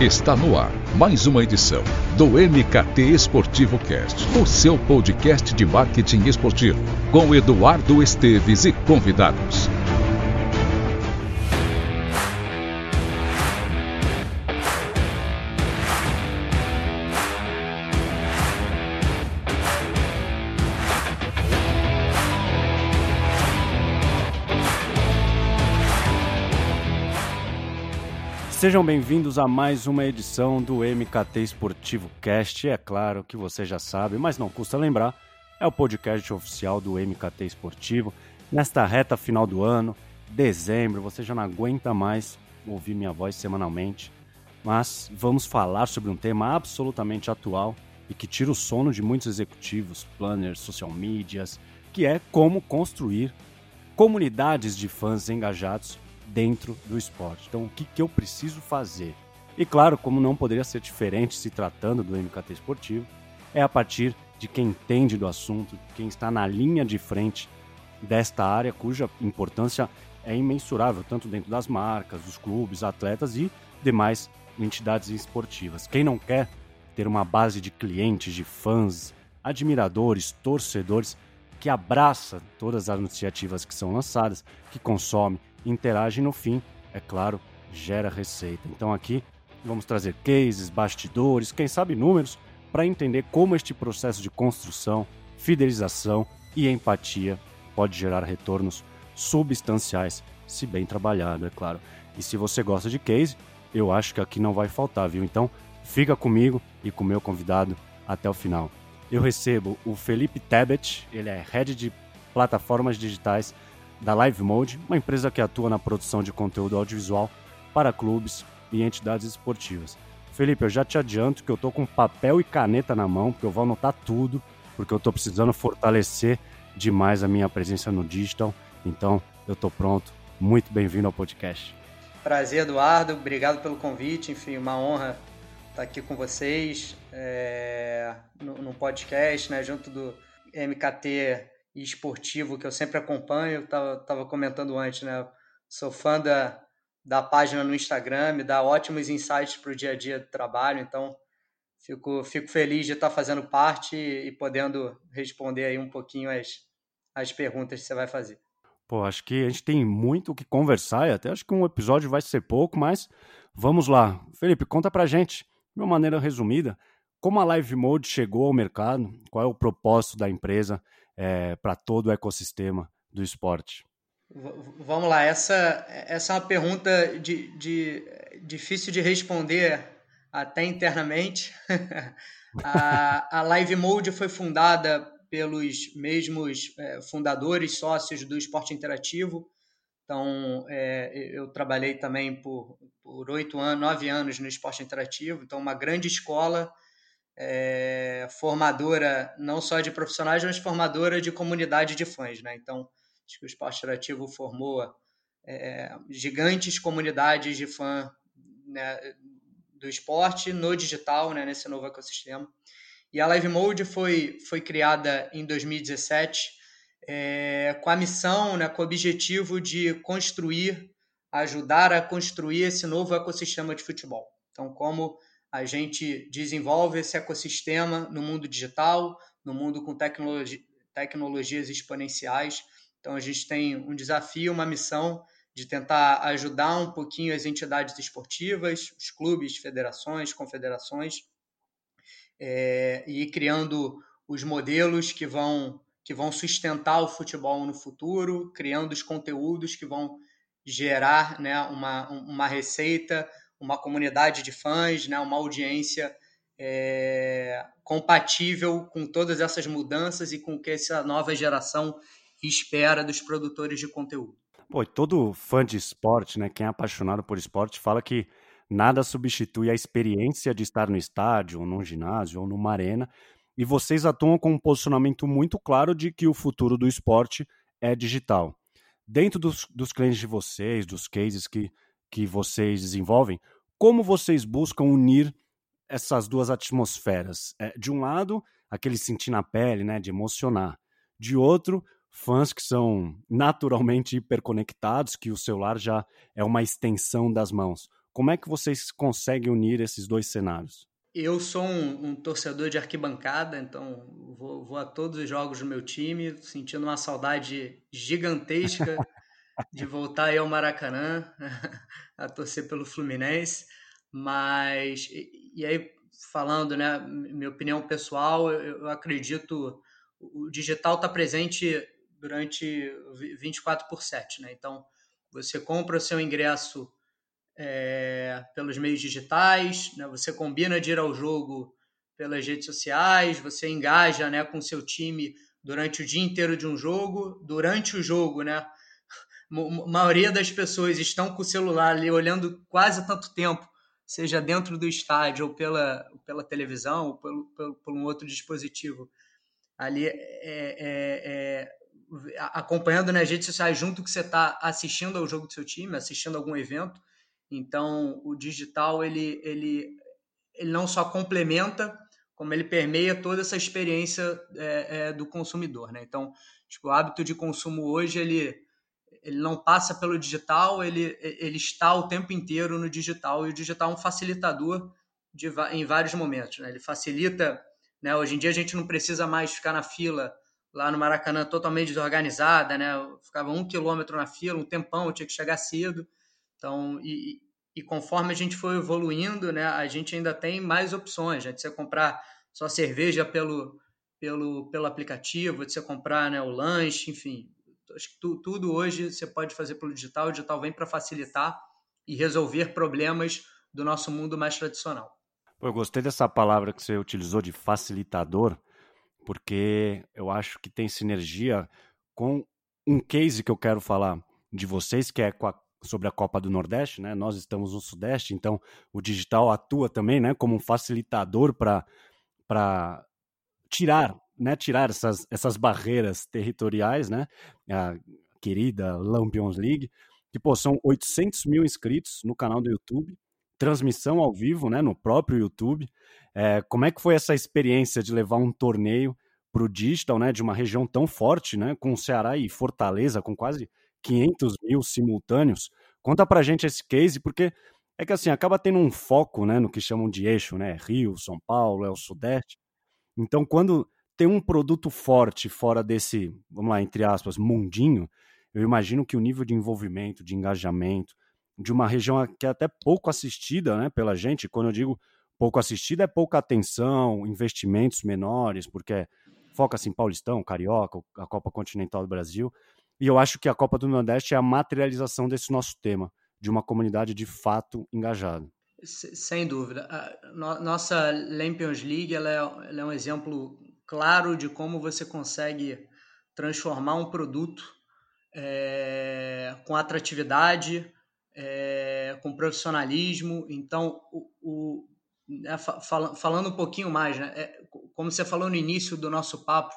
Está no ar mais uma edição do MKT Esportivo Cast, o seu podcast de marketing esportivo, com Eduardo Esteves e convidados. Sejam bem-vindos a mais uma edição do MKT Esportivo Cast. É claro que você já sabe, mas não custa lembrar, é o podcast oficial do MKT Esportivo. Nesta reta final do ano, dezembro, você já não aguenta mais ouvir minha voz semanalmente, mas vamos falar sobre um tema absolutamente atual e que tira o sono de muitos executivos, planners, social medias, que é como construir comunidades de fãs engajados dentro do esporte. Então, o que, que eu preciso fazer? E claro, como não poderia ser diferente se tratando do MKT esportivo, é a partir de quem entende do assunto, quem está na linha de frente desta área, cuja importância é imensurável, tanto dentro das marcas, dos clubes, atletas e demais entidades esportivas. Quem não quer ter uma base de clientes, de fãs, admiradores, torcedores, que abraça todas as iniciativas que são lançadas, que consome, interage no fim, é claro, gera receita. Então aqui vamos trazer cases, bastidores, quem sabe números, para entender como este processo de construção, fidelização e empatia pode gerar retornos substanciais, se bem trabalhado, é claro. E se você gosta de case, eu acho que aqui não vai faltar, viu? Então fica comigo e com meu convidado até o final. Eu recebo o Felipe Tebet, ele é head de plataformas digitais da Live Mode, uma empresa que atua na produção de conteúdo audiovisual para clubes e entidades esportivas. Felipe, eu já te adianto que eu tô com papel e caneta na mão, porque eu vou anotar tudo, porque eu tô precisando fortalecer demais a minha presença no digital. Então, eu tô pronto. Muito bem-vindo ao podcast. Prazer, Eduardo. Obrigado pelo convite. Enfim, uma honra estar aqui com vocês é, no, no podcast, né, junto do MKT e esportivo que eu sempre acompanho. Tava, tava comentando antes, né? Sou fã da, da página no Instagram, me dá ótimos insights para o dia a dia do trabalho, então fico, fico feliz de estar fazendo parte e, e podendo responder aí um pouquinho as, as perguntas que você vai fazer. Pô, acho que a gente tem muito o que conversar e até acho que um episódio vai ser pouco, mas vamos lá. Felipe, conta pra gente, de uma maneira resumida, como a Live Mode chegou ao mercado, qual é o propósito da empresa é, para todo o ecossistema do esporte? Vamos lá, essa, essa é uma pergunta de, de difícil de responder até internamente. a, a Live Mode foi fundada pelos mesmos é, fundadores, sócios do esporte interativo. Então, é, eu trabalhei também por oito anos, nove anos no esporte interativo. Então, uma grande escola é, formadora não só de profissionais, mas formadora de comunidade de fãs. Né? Então, acho que o Esporte Interativo formou é, gigantes comunidades de fã né, do esporte no digital, né, nesse novo ecossistema. E a Live Mode foi, foi criada em 2017 é, com a missão, né, com o objetivo de construir, ajudar a construir esse novo ecossistema de futebol. Então, como a gente desenvolve esse ecossistema no mundo digital, no mundo com tecnologi tecnologias exponenciais. Então, a gente tem um desafio, uma missão de tentar ajudar um pouquinho as entidades esportivas, os clubes, federações, confederações, é, e ir criando os modelos que vão, que vão sustentar o futebol no futuro, criando os conteúdos que vão gerar né, uma, uma receita, uma comunidade de fãs, né, uma audiência é, compatível com todas essas mudanças e com o que essa nova geração espera dos produtores de conteúdo. Pô, todo fã de esporte, né, quem é apaixonado por esporte, fala que nada substitui a experiência de estar no estádio, ou num ginásio, ou numa arena. E vocês atuam com um posicionamento muito claro de que o futuro do esporte é digital. Dentro dos, dos clientes de vocês, dos cases que que vocês desenvolvem, como vocês buscam unir essas duas atmosferas? É, de um lado, aquele sentir na pele, né, de emocionar. De outro, fãs que são naturalmente hiperconectados, que o celular já é uma extensão das mãos. Como é que vocês conseguem unir esses dois cenários? Eu sou um, um torcedor de arquibancada, então vou, vou, a todos os jogos do meu time, sentindo uma saudade gigantesca de voltar aí ao Maracanã a torcer pelo Fluminense. Mas, e, aí, falando, né, minha opinião pessoal, eu, eu acredito o digital está presente durante 24 por 7, né? Então, você compra o seu ingresso é, pelos meios digitais, né? você combina de ir ao jogo pelas redes sociais, você engaja né, com seu time durante o dia inteiro de um jogo. Durante o jogo, né, a maioria das pessoas estão com o celular ali olhando quase tanto tempo, seja dentro do estádio ou pela, pela televisão ou pelo, pelo, por um outro dispositivo. Ali é, é, é, acompanhando nas redes sociais junto que você está assistindo ao jogo do seu time, assistindo algum evento. Então, o digital ele, ele, ele não só complementa, como ele permeia toda essa experiência é, é, do consumidor. Né? Então, tipo, o hábito de consumo hoje ele, ele não passa pelo digital, ele, ele está o tempo inteiro no digital e o digital é um facilitador de, em vários momentos. Né? Ele facilita. Né? Hoje em dia a gente não precisa mais ficar na fila lá no Maracanã totalmente desorganizada, né? Eu ficava um quilômetro na fila, um tempão, tinha que chegar cedo. Então, e, e conforme a gente foi evoluindo, né, a gente ainda tem mais opções, né, de você comprar só cerveja pelo, pelo, pelo aplicativo, de você comprar né, o lanche, enfim. Acho que tu, tudo hoje você pode fazer pelo digital, o digital vem para facilitar e resolver problemas do nosso mundo mais tradicional. Eu gostei dessa palavra que você utilizou de facilitador, porque eu acho que tem sinergia com um case que eu quero falar de vocês, que é a sobre a Copa do Nordeste, né? Nós estamos no Sudeste, então o digital atua também, né, como um facilitador para tirar, né, tirar essas, essas barreiras territoriais, né? A querida Lampions League, que pô, são 800 mil inscritos no canal do YouTube, transmissão ao vivo, né, no próprio YouTube. É, como é que foi essa experiência de levar um torneio para o digital, né, de uma região tão forte, né, com Ceará e Fortaleza, com quase 500 mil simultâneos. Conta pra gente esse case, porque é que assim, acaba tendo um foco né, no que chamam de eixo, né? Rio, São Paulo, é o Sudeste. Então, quando tem um produto forte fora desse, vamos lá, entre aspas, mundinho, eu imagino que o nível de envolvimento, de engajamento, de uma região que é até pouco assistida né, pela gente, quando eu digo pouco assistida, é pouca atenção, investimentos menores, porque foca-se em Paulistão, Carioca, a Copa Continental do Brasil. E eu acho que a Copa do Nordeste é a materialização desse nosso tema, de uma comunidade de fato engajada. Sem dúvida. A nossa Champions League ela é, ela é um exemplo claro de como você consegue transformar um produto é, com atratividade, é, com profissionalismo. Então, o, o é, fal, falando um pouquinho mais, né, é, como você falou no início do nosso papo,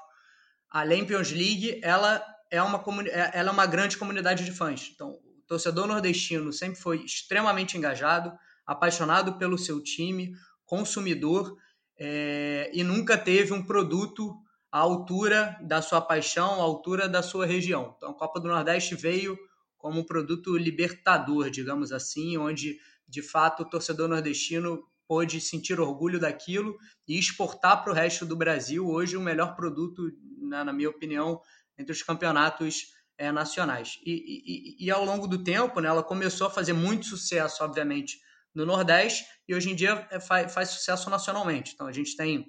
a Champions League ela é uma, é, ela é uma grande comunidade de fãs. Então, o torcedor nordestino sempre foi extremamente engajado, apaixonado pelo seu time, consumidor, é, e nunca teve um produto à altura da sua paixão, à altura da sua região. Então, a Copa do Nordeste veio como um produto libertador, digamos assim, onde de fato o torcedor nordestino pôde sentir orgulho daquilo e exportar para o resto do Brasil. Hoje, o melhor produto, na, minha opinião, entre os campeonatos é, nacionais. E, e, e, ao longo do tempo, né, ela começou a fazer muito sucesso, obviamente, no Nordeste e hoje em dia é, faz, faz sucesso nacionalmente. Então a gente tem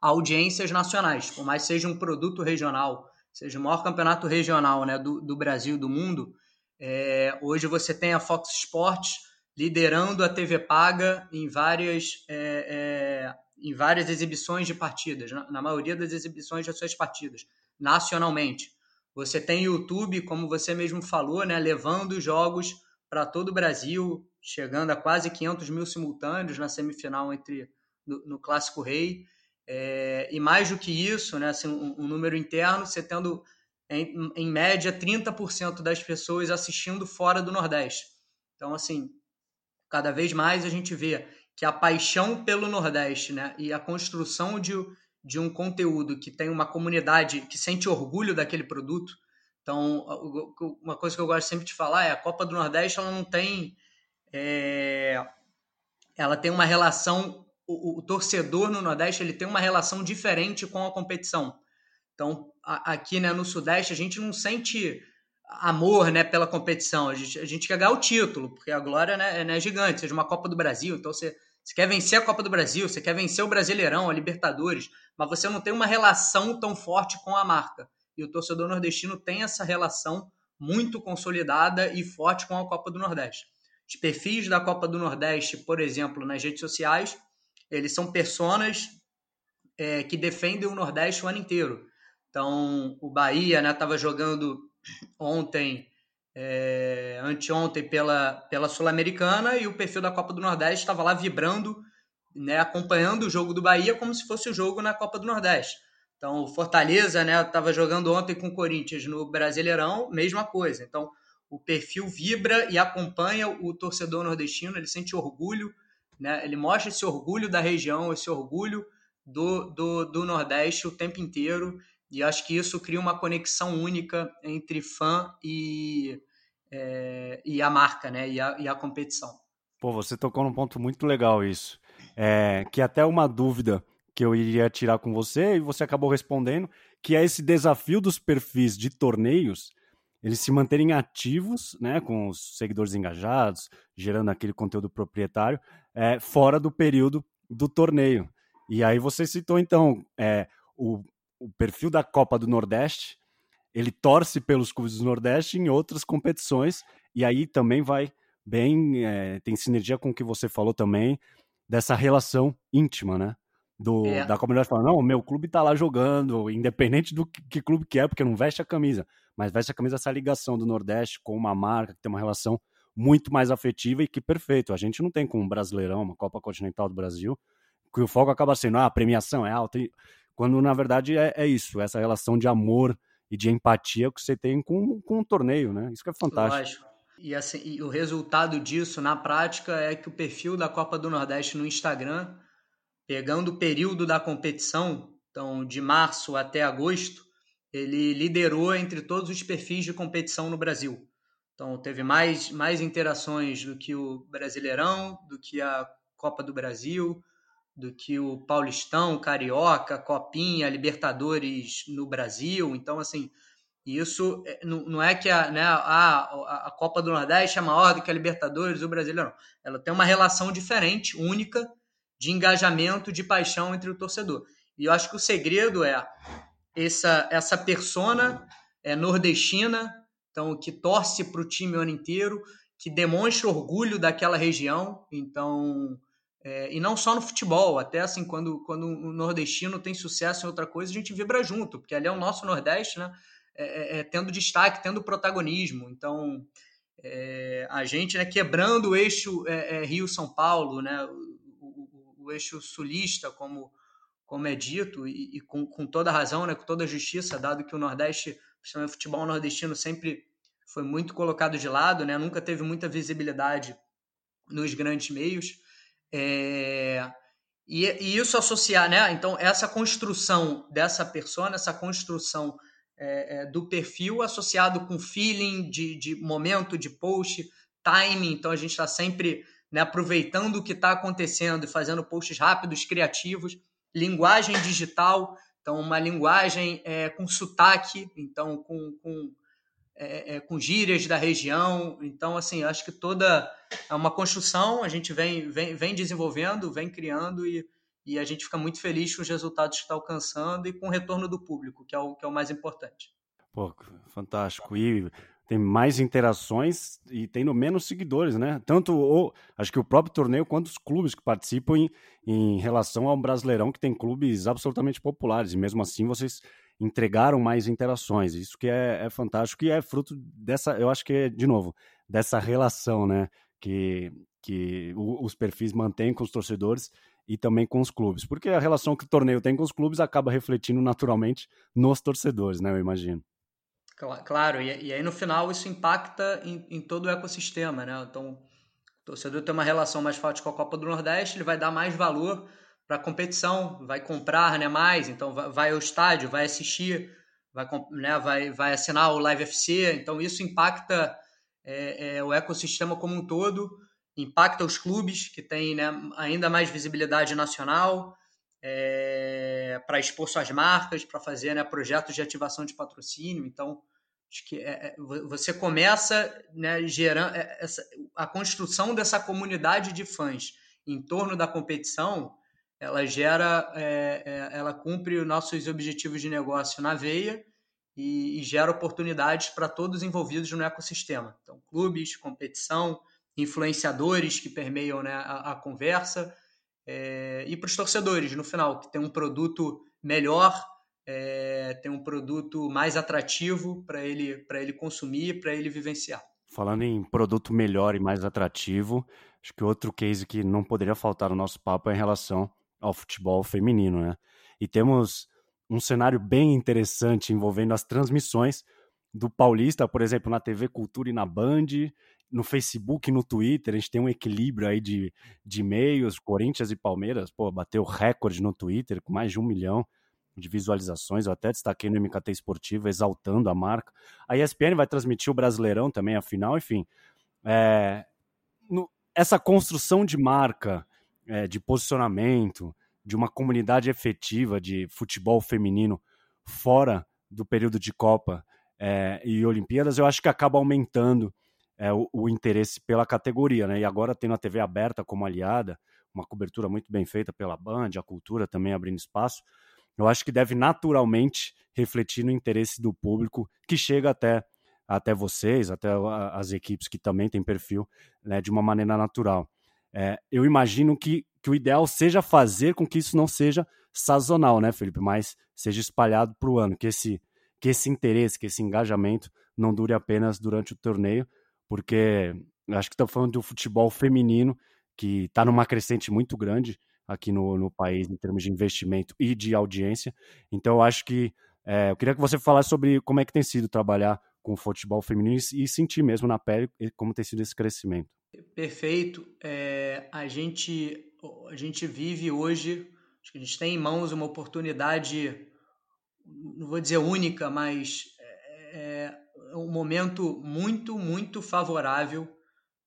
audiências nacionais, por mais seja um produto regional, seja o maior campeonato regional né, do, do Brasil, do mundo, é, hoje você tem a Fox Sports liderando a TV paga em várias, é, é, em várias exibições de partidas, na, na maioria das exibições das suas partidas nacionalmente. Você tem YouTube, como você mesmo falou, né, levando jogos para todo o Brasil, chegando a quase 500 mil simultâneos na semifinal entre no, no Clássico Rei. É, e mais do que isso, né, assim, um, um número interno, você tendo em, em média 30% das pessoas assistindo fora do Nordeste. Então, assim, cada vez mais a gente vê que a paixão pelo Nordeste né, e a construção de, de um conteúdo que tem uma comunidade que sente orgulho daquele produto. Então, uma coisa que eu gosto sempre de falar é a Copa do Nordeste ela não tem é, ela tem uma relação, o, o, torcedor no Nordeste ele tem uma relação diferente com a competição. Então, a, aqui né, no Sudeste, a gente não sente amor né, pela competição, a gente, a gente quer ganhar o título, porque a glória né, é, é gigante, seja uma Copa do Brasil, então você, você quer vencer a Copa do Brasil, você quer vencer o Brasileirão, a Libertadores, mas você não tem uma relação tão forte com a marca. E o torcedor nordestino tem essa relação muito consolidada e forte com a Copa do Nordeste. Os perfis da Copa do Nordeste, por exemplo, nas redes sociais, eles são personas é, que defendem o Nordeste o ano inteiro. Então, o Bahia estava né, jogando ontem, é, anteontem, pela, pela Sul-Americana e o perfil da Copa do Nordeste estava lá vibrando, né, acompanhando o jogo do Bahia como se fosse o jogo na Copa do Nordeste. Então, o Fortaleza estava né, jogando ontem com o Corinthians no Brasileirão, mesma coisa. Então, o perfil vibra e acompanha o torcedor nordestino, ele sente orgulho, né? ele mostra esse orgulho da região, esse orgulho do, do, do Nordeste o tempo inteiro, e acho que isso cria uma conexão única entre fã e, é, e a marca, né? e, a, e a competição. Pô, você tocou num ponto muito legal isso, é, que até uma dúvida que eu iria tirar com você, e você acabou respondendo, que é esse desafio dos perfis de torneios, eles se manterem ativos, né, com os seguidores engajados, gerando aquele conteúdo proprietário, é, fora do período do torneio. E aí você citou, então, é, o, o perfil da Copa do Nordeste, ele torce pelos clubes do Nordeste em outras competições, e aí também vai bem, é, tem sinergia com o que você falou também, dessa relação íntima, né? Do, é. Da comunidade falando, não, o meu clube tá lá jogando, independente do que, que clube que é, porque não veste a camisa mas veste a camisa essa ligação do Nordeste com uma marca que tem uma relação muito mais afetiva e que perfeito. A gente não tem com um Brasileirão, uma Copa Continental do Brasil, que o foco acaba sendo, ah, a premiação é alta, quando na verdade é, é isso, essa relação de amor e de empatia que você tem com, com um torneio, né? Isso que é fantástico. Lógico. E, assim, e o resultado disso, na prática, é que o perfil da Copa do Nordeste no Instagram, pegando o período da competição, então de março até agosto, ele liderou entre todos os perfis de competição no Brasil. Então, teve mais, mais interações do que o Brasileirão, do que a Copa do Brasil, do que o Paulistão, Carioca, Copinha, Libertadores no Brasil. Então, assim, isso é, não é que a, né, a, a Copa do Nordeste é maior do que a Libertadores, o Brasileirão. Ela tem uma relação diferente, única, de engajamento, de paixão entre o torcedor. E eu acho que o segredo é essa, essa persona é, nordestina, então que torce para o time o ano inteiro, que demonstra orgulho daquela região, então é, e não só no futebol, até assim quando quando o nordestino tem sucesso em outra coisa a gente vibra junto, porque ali é o nosso Nordeste, né? É, é, é tendo destaque, tendo protagonismo, então é, a gente né, quebrando o eixo Rio São Paulo, né? O, eixo sulista como como é dito, e, e com, com, toda razão, né, com toda justiça, dado que o Nordeste, principalmente o futebol nordestino, sempre foi muito colocado de lado, né, nunca teve muita visibilidade nos grandes meios. É, e, e, isso associar, né? Então, essa construção dessa persona, essa construção é, é, do perfil associado com feeling de, de momento, de post, timing. Então, a gente está sempre né, aproveitando o que está acontecendo e fazendo posts rápidos, criativos linguagem digital, então uma linguagem é, com sotaque, então com, com, é, é, com gírias da região. Então, assim, acho que toda é uma construção, a gente vem, vem, vem desenvolvendo, vem criando e, e a gente fica muito feliz com os resultados que está alcançando e com o retorno do público, que é o, que é o mais importante. Pô, fantástico. E tem mais interações e tendo menos seguidores, né? Tanto o, acho que o próprio torneio quanto os clubes que participam em, em relação ao Brasileirão, que tem clubes absolutamente populares, e mesmo assim vocês entregaram mais interações. Isso que é, é fantástico e é fruto dessa, eu acho que é, de novo, dessa relação, né? Que, que os perfis mantêm com os torcedores e também com os clubes. Porque a relação que o torneio tem com os clubes acaba refletindo naturalmente nos torcedores, né? Eu imagino. Claro, e, aí no final isso impacta em, em, todo o ecossistema, né? Então, o torcedor tem uma relação mais forte com a Copa do Nordeste, ele vai dar mais valor para a competição, vai comprar né, mais, então vai, vai, ao estádio, vai assistir, vai, né, vai, vai assinar o Live FC, então isso impacta é, é, o ecossistema como um todo impacta os clubes, que têm né, ainda mais visibilidade nacional, é, para expor suas marcas, para fazer né, projetos de ativação de patrocínio. Então, acho que é, é você começa né, gerando é, essa, a construção dessa comunidade de fãs em torno da competição. Ela gera, é, é, ela cumpre os nossos objetivos de negócio na veia e, e gera oportunidades para todos envolvidos no ecossistema. Então, clubes, competição, influenciadores que permeiam né, a, a conversa é, e para os torcedores no final, que tem um produto melhor, é, tem um produto mais atrativo para ele, para ele consumir, para ele vivenciar. Falando em produto melhor e mais atrativo, acho que outro case que não poderia faltar no nosso papo é em relação ao futebol feminino, né? E temos um cenário bem interessante envolvendo as transmissões do Paulista, por exemplo, na TV Cultura e na Band, no Facebook e no Twitter, a gente tem um equilíbrio aí de, de e-mails, Corinthians e Palmeiras, pô, bateu recorde no Twitter com mais de um milhão de visualizações, eu até destaquei no MKT Esportivo, exaltando a marca. A ESPN vai transmitir o Brasileirão também, a final, enfim. É, no, essa construção de marca, é, de posicionamento, de uma comunidade efetiva de futebol feminino fora do período de Copa é, e Olimpíadas, eu acho que acaba aumentando é, o, o, interesse pela categoria, né? E agora tendo a TV aberta como aliada, uma cobertura muito bem feita pela Band, a cultura também abrindo espaço, eu acho que deve naturalmente refletir no interesse do público que chega até até vocês, até as equipes que também têm perfil, né, de uma maneira natural. É, eu imagino que, que o ideal seja fazer com que isso não seja sazonal, né, Felipe? Mas seja espalhado para o ano, que esse, que esse interesse, que esse engajamento não dure apenas durante o torneio, porque acho que estamos falando do futebol feminino que está numa crescente muito grande aqui no, no país em termos de investimento e de audiência. Então, eu acho que é, eu queria que você falasse sobre como é que tem sido trabalhar com o futebol feminino e, sentir mesmo na pele como tem sido esse crescimento. Perfeito. É, a, gente, a gente vive hoje, acho que a gente tem em mãos uma oportunidade, não vou dizer única, mas é, é um momento muito, muito favorável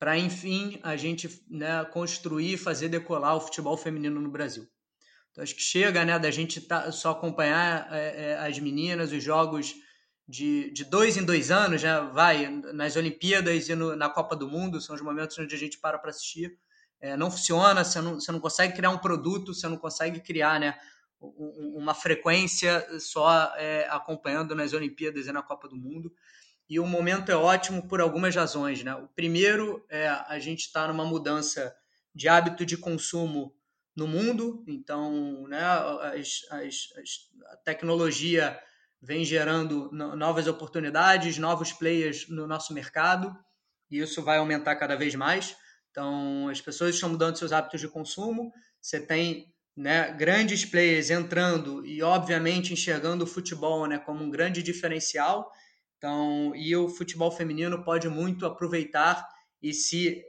para, enfim, a gente né, construir e fazer decolar o futebol feminino no Brasil. Então, acho que chega né, da gente tá, só acompanhar é, é, as meninas, os jogos de, de dois em dois anos, né, vai nas Olimpíadas e no, na Copa do Mundo, são os momentos onde a gente para para assistir. É, não funciona, você não, você não consegue criar um produto, você não consegue criar né, uma frequência só é, acompanhando nas Olimpíadas e na Copa do Mundo e o momento é ótimo por algumas razões. Né? O primeiro é a gente está numa mudança de hábito de consumo no mundo, então né, as, as, a tecnologia vem gerando novas oportunidades, novos players no nosso mercado, e isso vai aumentar cada vez mais. Então, as pessoas estão mudando seus hábitos de consumo, você tem né, grandes players entrando e, obviamente, enxergando o futebol né, como um grande diferencial, então, e o futebol feminino pode muito aproveitar e se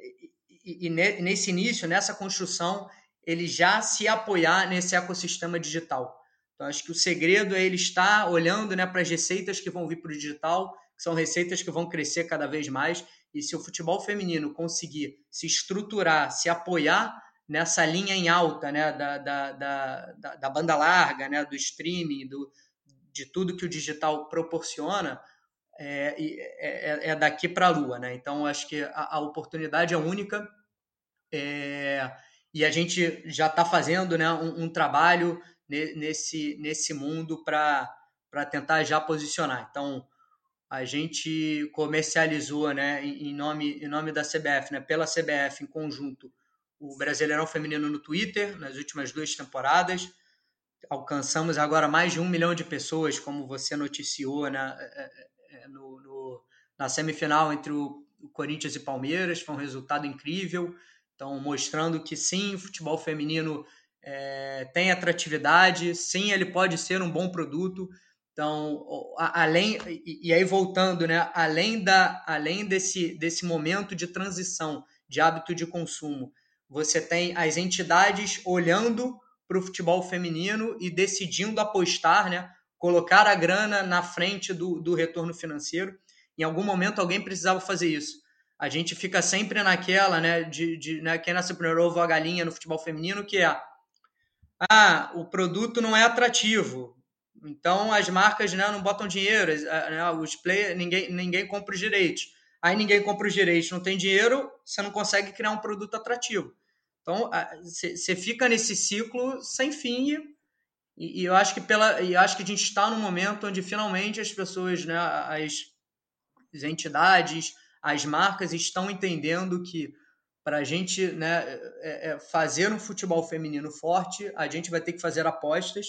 e, e nesse início, nessa construção, ele já se apoiar nesse ecossistema digital. Então, acho que o segredo é ele estar olhando né, para as receitas que vão vir para o digital, que são receitas que vão crescer cada vez mais. E se o futebol feminino conseguir se estruturar, se apoiar nessa linha em alta né, da, da, da, da banda larga, né, do streaming, do, de tudo que o digital proporciona, é, é, é daqui para a Lua, né? Então acho que a, a oportunidade é única é, e a gente já está fazendo né, um, um, trabalho nesse, nesse mundo para tentar já posicionar. Então a gente comercializou né, em, nome, em nome da CBF, né, pela CBF em conjunto, o Brasileirão Feminino no Twitter nas últimas duas temporadas. Alcançamos agora mais de um milhão de pessoas, como você noticiou, né? É, é, no, no, na semifinal entre o, Corinthians e Palmeiras, foi um resultado incrível. Então, mostrando que sim, o futebol feminino é, tem atratividade, sim, ele pode ser um bom produto. Então, além e, aí voltando, né, além da além desse desse momento de transição de hábito de consumo, você tem as entidades olhando para o futebol feminino e decidindo apostar, né, colocar a grana na frente do, do retorno financeiro. Em algum momento alguém precisava fazer isso. a gente fica sempre naquela, né, de, de né, quem nasce primeiro ovo a galinha no futebol feminino, que é ah, o produto não é atrativo, então as marcas né, não botam dinheiro, né, os players, ninguém, ninguém compra os direitos. Aí ninguém compra os direitos, não tem dinheiro, você não consegue criar um produto atrativo. Então você fica nesse ciclo sem fim e, e, eu acho que pela, e acho que a gente está num momento onde finalmente as pessoas, né, as, as entidades, as marcas estão entendendo que para a gente né, é, é fazer um futebol feminino forte, a gente vai ter que fazer apostas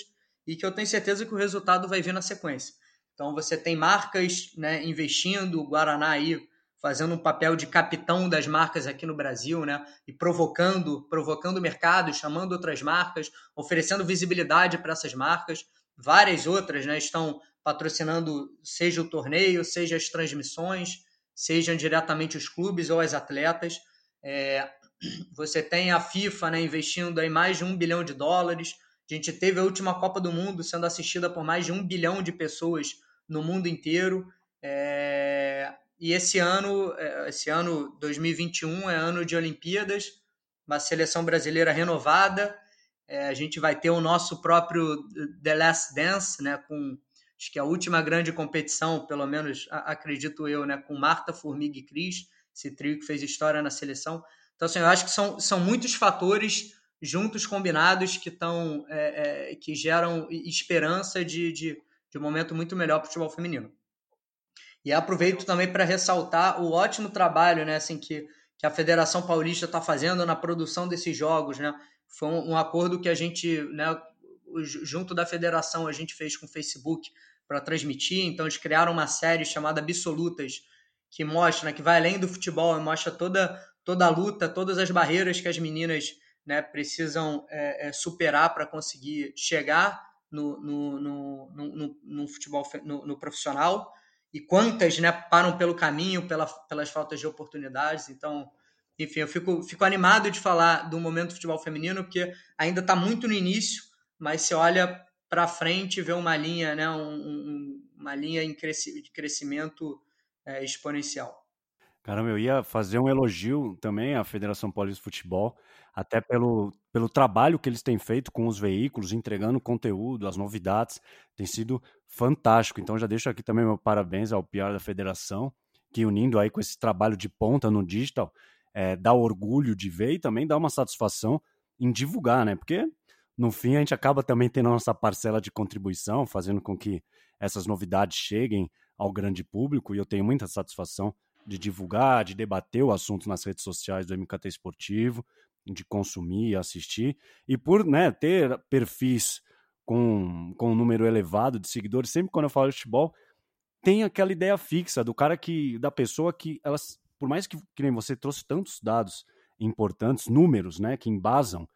e que eu tenho certeza que o resultado vai vir na sequência. Então você tem marcas né, investindo, o Guaraná aí fazendo um papel de capitão das marcas aqui no Brasil, né? E provocando, provocando o mercado, chamando outras marcas, oferecendo visibilidade para essas marcas. Várias outras, né, estão patrocinando seja o torneio, seja as transmissões, sejam diretamente os clubes ou as atletas. É, você tem a FIFA né, investindo em mais de um bilhão de dólares. A gente teve a última Copa do Mundo sendo assistida por mais de um bilhão de pessoas no mundo inteiro. É, e esse ano, é, esse ano 2021 é ano de Olimpíadas, uma seleção brasileira renovada. É, a gente vai ter o nosso próprio The Last Dance, né, com acho que a última grande competição, pelo menos acredito eu, né, com Marta, Formiga e Cris, esse trio que fez história na seleção. Então, assim, eu acho que são, são muitos fatores juntos combinados que estão é, é, que geram esperança de, de, de um momento muito melhor para o futebol feminino. E aproveito também para ressaltar o ótimo trabalho né, assim, que, que a Federação Paulista está fazendo na produção desses jogos. Né? Foi um, um acordo que a gente, né, junto da federação, a gente fez com o Facebook para transmitir. Então, eles criaram uma série chamada Absolutas, que mostra, né, que vai além do futebol, mostra toda, toda a luta, todas as barreiras que as meninas né, precisam é, é, superar para conseguir chegar no, no, no, no, no futebol no, no profissional e quantas né, param pelo caminho pela, pelas faltas de oportunidades. Então, enfim, eu fico, fico animado de falar do momento do futebol feminino, porque ainda está muito no início, mas se olha para frente vê uma linha, né, um, um, uma linha em cresci, de crescimento é, exponencial. Caramba, eu ia fazer um elogio também à Federação Paulista de Futebol, até pelo, pelo trabalho que eles têm feito com os veículos, entregando conteúdo, as novidades, tem sido fantástico. Então já deixo aqui também meu parabéns ao PR da Federação, que unindo aí com esse trabalho de ponta no digital, é, dá orgulho de ver e também dá uma satisfação em divulgar, né? Porque no fim a gente acaba também tendo a nossa parcela de contribuição, fazendo com que essas novidades cheguem ao grande público, e eu tenho muita satisfação de divulgar, de debater o assunto nas redes sociais do MKT Esportivo, de consumir, assistir, e por né, ter perfis com, com um número elevado de seguidores, sempre quando eu falo de futebol, tem aquela ideia fixa do cara que, da pessoa que elas, por mais que, que nem você trouxe tantos dados importantes, números, né, que embasam,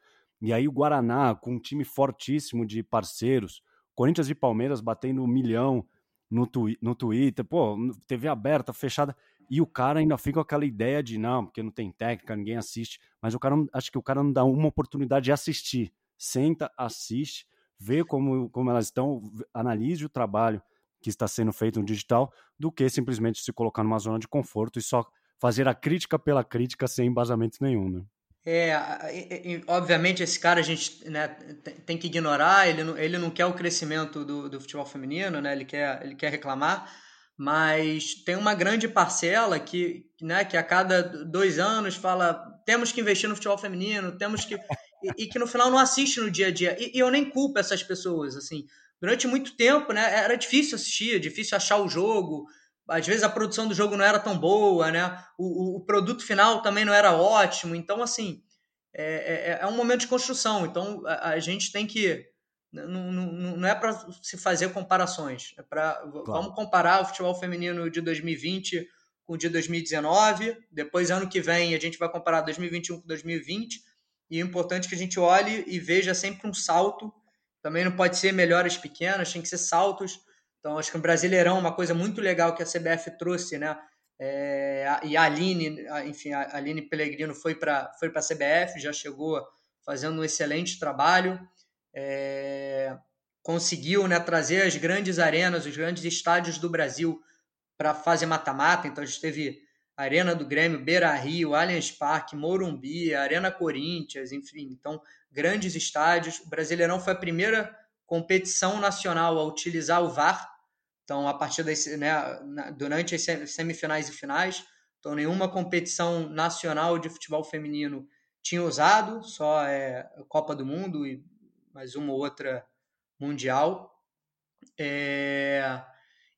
e aí o Guaraná com um time fortíssimo de parceiros, Corinthians e Palmeiras batendo um milhão no, twi no Twitter, pô, TV aberta, fechada, e o cara ainda fica com aquela ideia de não, porque não tem técnica, ninguém assiste, mas o cara acho que o cara não dá uma oportunidade de assistir. Senta, assiste, vê como, como elas estão, analise o trabalho que está sendo feito no digital, do que simplesmente se colocar numa zona de conforto e só fazer a crítica pela crítica sem embasamento nenhum, né? É, obviamente esse cara a gente né, tem que ignorar, ele não, ele não quer o crescimento do, do futebol feminino, né, ele, quer, ele quer reclamar, mas tem uma grande parcela que, né, que a cada dois anos fala temos que investir no futebol feminino, temos que. E, e, que no final não assiste no dia a dia. E, e, eu nem culpo essas pessoas, assim. Durante muito tempo, né, era difícil assistir, difícil achar o jogo, às vezes a produção do jogo não era tão boa, né? O, o produto final também não era ótimo. Então, assim, é, é, é um momento de construção. Então, a, a gente tem que. Não, não, não é para se fazer comparações. É pra, claro. Vamos comparar o futebol feminino de 2020 com o de 2019. Depois, ano que vem, a gente vai comparar 2021 com 2020. E é importante que a gente olhe e veja sempre um salto. Também não pode ser melhores pequenas, tem que ser saltos então, acho que o Brasileirão é uma coisa muito legal que a CBF trouxe, né? É, e a Aline, enfim, a Aline Pellegrino foi para foi a CBF, já chegou fazendo um excelente trabalho. É, conseguiu né, trazer as grandes arenas, os grandes estádios do Brasil para a fase mata-mata. Então, a gente teve Arena do Grêmio, Beira Rio, Allianz Parque, Morumbi, Arena Corinthians, enfim, então grandes estádios. O Brasileirão foi a primeira competição nacional a utilizar o VAR, então a partir das, né, durante as semifinais e finais, então nenhuma competição nacional de futebol feminino tinha usado, só é Copa do Mundo e mais uma outra mundial. É...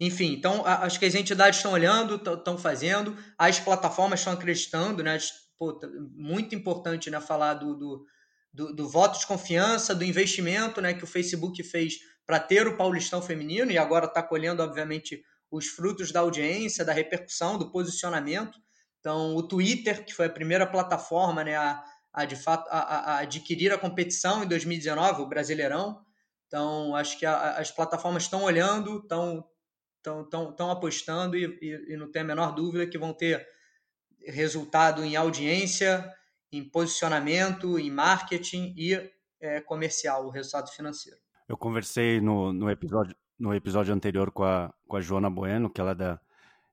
Enfim, então acho que as entidades estão olhando, estão fazendo, as plataformas estão acreditando, né? Pô, tá, muito importante né, falar do, do, do, do voto de confiança, do investimento né, que o Facebook fez para ter o Paulistão feminino e agora está colhendo, obviamente, os frutos da audiência, da repercussão, do posicionamento. Então, o Twitter, que foi a primeira plataforma né, a, a de fato a, a adquirir a competição em 2019, o Brasileirão. Então, acho que as plataformas estão olhando, estão estão tão, tão apostando e, e, e, não tem a menor dúvida que vão ter resultado em audiência, em posicionamento, em marketing e é, comercial, o resultado financeiro. Eu conversei no, no, episódio, no episódio anterior com a, com a Joana Bueno, que ela é da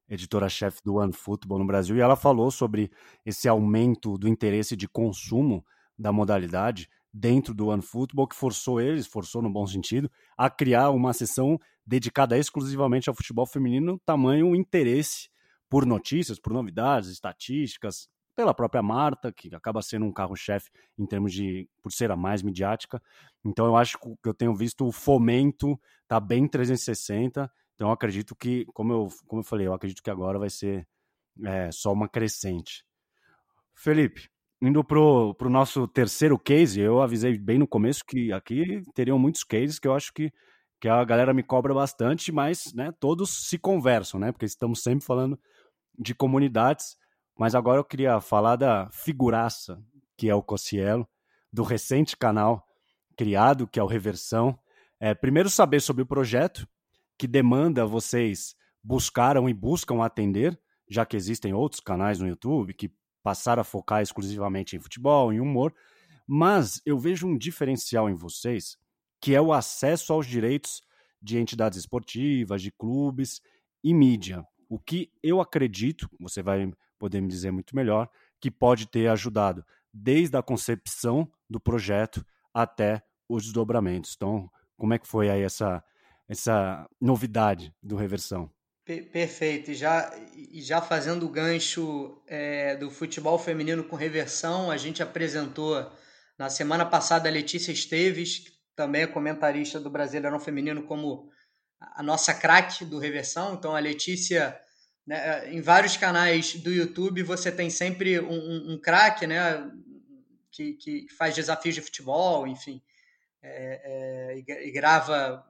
editora-chefe do OneFootball no Brasil, e ela falou sobre esse aumento do interesse de consumo da modalidade dentro do OneFootball, que forçou eles, forçou no bom sentido, a criar uma sessão dedicada exclusivamente ao futebol feminino, tamanho interesse por notícias, por novidades, estatísticas, pela própria Marta, que acaba sendo um carro-chefe em termos de por ser a mais midiática. Então eu acho que eu tenho visto o fomento tá bem 360. Então eu acredito que, como eu, como eu falei, eu acredito que agora vai ser é, só uma crescente. Felipe, indo pro, pro nosso terceiro case, eu avisei bem no começo que aqui teriam muitos cases que eu acho que que a galera me cobra bastante, mas né, todos se conversam, né? Porque estamos sempre falando de comunidades. Mas agora eu queria falar da figuraça, que é o Cossielo, do recente canal criado, que é o Reversão. É, primeiro, saber sobre o projeto, que demanda vocês buscaram e buscam atender, já que existem outros canais no YouTube que passaram a focar exclusivamente em futebol, em humor. Mas eu vejo um diferencial em vocês que é o acesso aos direitos de entidades esportivas, de clubes e mídia. O que eu acredito, você vai poder me dizer muito melhor, que pode ter ajudado desde a concepção do projeto até os desdobramentos. Então, como é que foi aí essa, essa novidade do Reversão? Perfeito. E já, já fazendo o gancho é, do futebol feminino com reversão, a gente apresentou na semana passada a Letícia Esteves, também é comentarista do Brasileirão Feminino como a nossa craque do Reversão. Então, a Letícia, né, em vários canais do YouTube, você tem sempre um, um, um craque, né, que, que faz desafios de futebol, enfim, é, é, e, grava,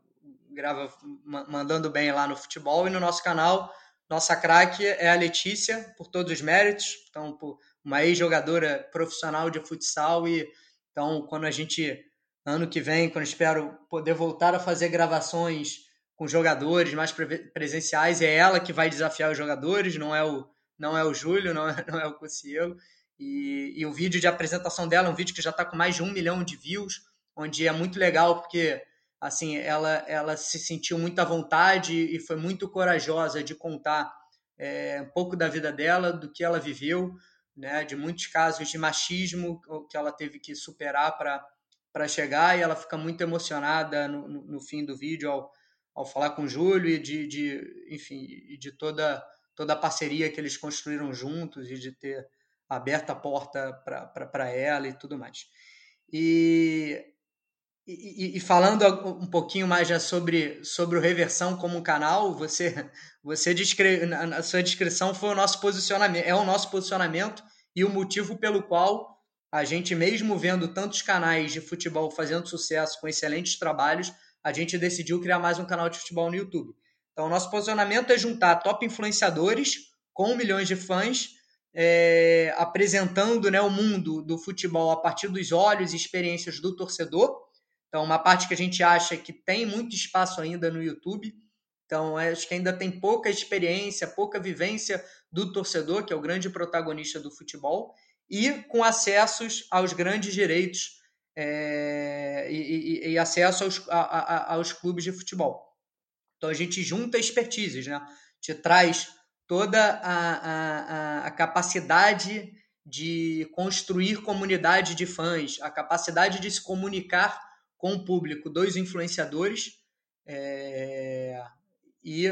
grava mandando bem lá no futebol. E no nosso canal, nossa craque é a Letícia, por todos os méritos. Então, uma ex-jogadora profissional de futsal. E então, quando a gente ano que vem, quando espero poder voltar a fazer gravações com jogadores mais presenciais, é ela que vai desafiar os jogadores, não é o, não é o Júlio, não é, não é o Cossielo. E, e o vídeo de apresentação dela é um vídeo que já está com mais de um milhão de views, onde é muito legal porque assim ela, ela se sentiu muito à vontade e foi muito corajosa de contar é, um pouco da vida dela, do que ela viveu, né, de muitos casos de machismo que ela teve que superar para chegar e ela fica muito emocionada no, no, no, fim do vídeo ao, ao falar com o Júlio e de, de enfim, de toda, toda a parceria que eles construíram juntos e de ter aberto a porta para ela e tudo mais. E, e, e, falando um pouquinho mais já sobre, sobre o Reversão como um canal, você, você descreve, na sua descrição foi o nosso posicionamento, é o nosso posicionamento e o motivo pelo qual a gente, mesmo vendo tantos canais de futebol fazendo sucesso com excelentes trabalhos, a gente decidiu criar mais um canal de futebol no YouTube. Então, nosso posicionamento é juntar top influenciadores com milhões de fãs, é, apresentando né, o mundo do futebol a partir dos olhos e experiências do torcedor. Então, uma parte que a gente acha que tem muito espaço ainda no YouTube. Então, acho que ainda tem pouca experiência, pouca vivência do torcedor, que é o grande protagonista do futebol e com acessos aos grandes direitos é, e, e, e, acesso aos, a, a, aos clubes de futebol. Então a gente junta expertises, né? A gente traz toda a, a, a capacidade de construir comunidade de fãs, a capacidade de se comunicar com o público dos influenciadores é, e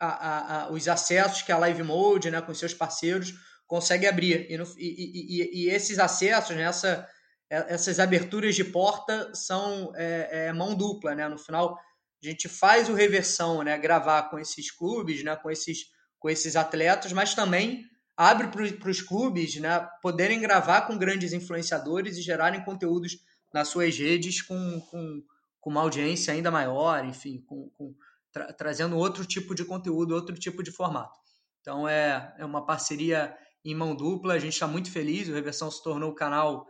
a, a, os acessos que a Live Mode, né, com seus parceiros, consegue abrir. E, no, e, e, e esses acessos, né, essa, essas aberturas de porta são é, é, mão dupla. Né? No final, a gente faz o reversão, né, gravar com esses clubes, né, com, esses, com esses atletas, mas também abre para os clubes né, poderem gravar com grandes influenciadores e gerarem conteúdos nas suas redes com, com, com uma audiência ainda maior, enfim, com, com tra trazendo outro tipo de conteúdo, outro tipo de formato. Então é, é uma parceria em mão dupla, a gente está muito feliz, o Reversão se tornou o canal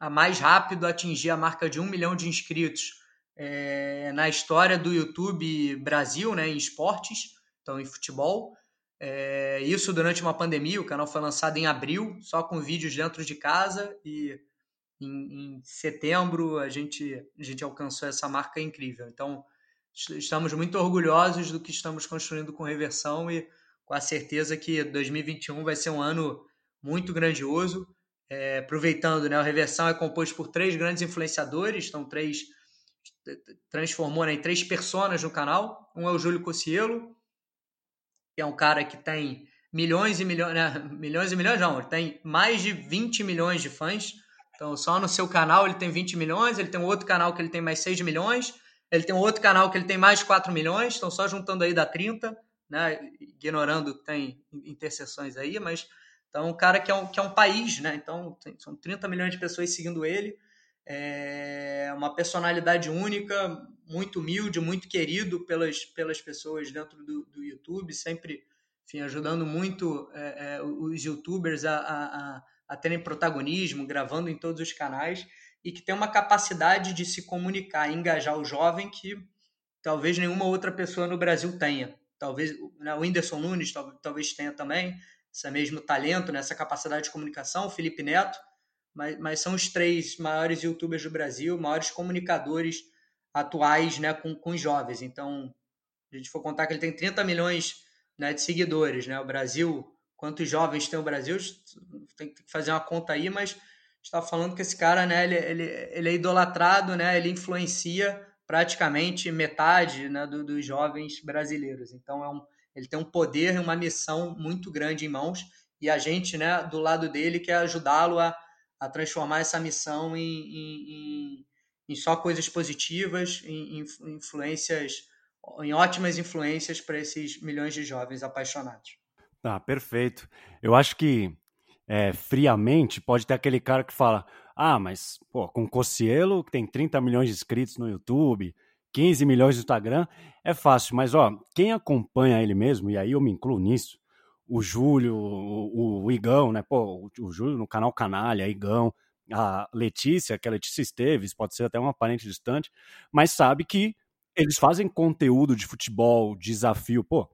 a mais rápido a atingir a marca de um milhão de inscritos é, na história do YouTube Brasil, né, em esportes, então em futebol. É, isso durante uma pandemia, o canal foi lançado em abril, só com vídeos dentro de casa, e em, em setembro a gente, a gente alcançou essa marca incrível. Então, estamos muito orgulhosos do que estamos construindo com Reversão e com a certeza que 2021 vai ser um ano muito grandioso. É, aproveitando, né, Reversão é composto por três grandes influenciadores, então três transformou né, em três personas no canal. Um é o Júlio Cossielo, que é um cara que tem milhões e milhões, né, milhões e milhões não, ele tem mais de 20 milhões de fãs. Então, só no seu canal ele tem 20 milhões, ele tem outro canal que ele tem mais 6 milhões, ele tem outro canal que ele tem mais de 4 milhões, então só juntando aí dá 30, né? Ignorando que tem interseções aí, mas então um cara que é um, que é um país, né? Então tem, são 30 milhões de pessoas seguindo ele. É uma personalidade única, muito humilde, muito querido pelas, pelas pessoas dentro do, do YouTube, sempre enfim, ajudando muito é, é, os youtubers a, a, a terem protagonismo, gravando em todos os canais e que tem uma capacidade de se comunicar, engajar o jovem que talvez nenhuma outra pessoa no Brasil tenha. Talvez né, o Whindersson Nunes talvez tenha também esse mesmo talento, né, essa capacidade de comunicação, o Felipe Neto, mas, mas são os três maiores youtubers do Brasil, maiores comunicadores atuais né, com, com os jovens. Então, a gente for contar que ele tem 30 milhões né, de seguidores, né? O Brasil, quantos jovens tem o Brasil, tem que fazer uma conta aí, mas está falando que esse cara, né, ele, ele, ele é idolatrado, né, ele influencia praticamente metade né, do, dos jovens brasileiros. Então, é um, ele tem um poder e uma missão muito grande em mãos e a gente, né, do lado dele, quer ajudá-lo a, a transformar essa missão em, em, em, só coisas positivas, em, em influências, em ótimas influências para esses milhões de jovens apaixonados. Ah, perfeito. Eu acho que é, friamente, pode ter aquele cara que fala: ah, mas pô, com Cocielo, que tem 30 milhões de inscritos no YouTube, 15 milhões no Instagram, é fácil. Mas ó, quem acompanha ele mesmo, e aí eu me incluo nisso, o Júlio, o, o Igão, né? Pô, o, o Júlio no canal Canalha, Igão, a Letícia, que é a Letícia Esteves, pode ser até uma parente distante, mas sabe que eles fazem conteúdo de futebol, desafio, pô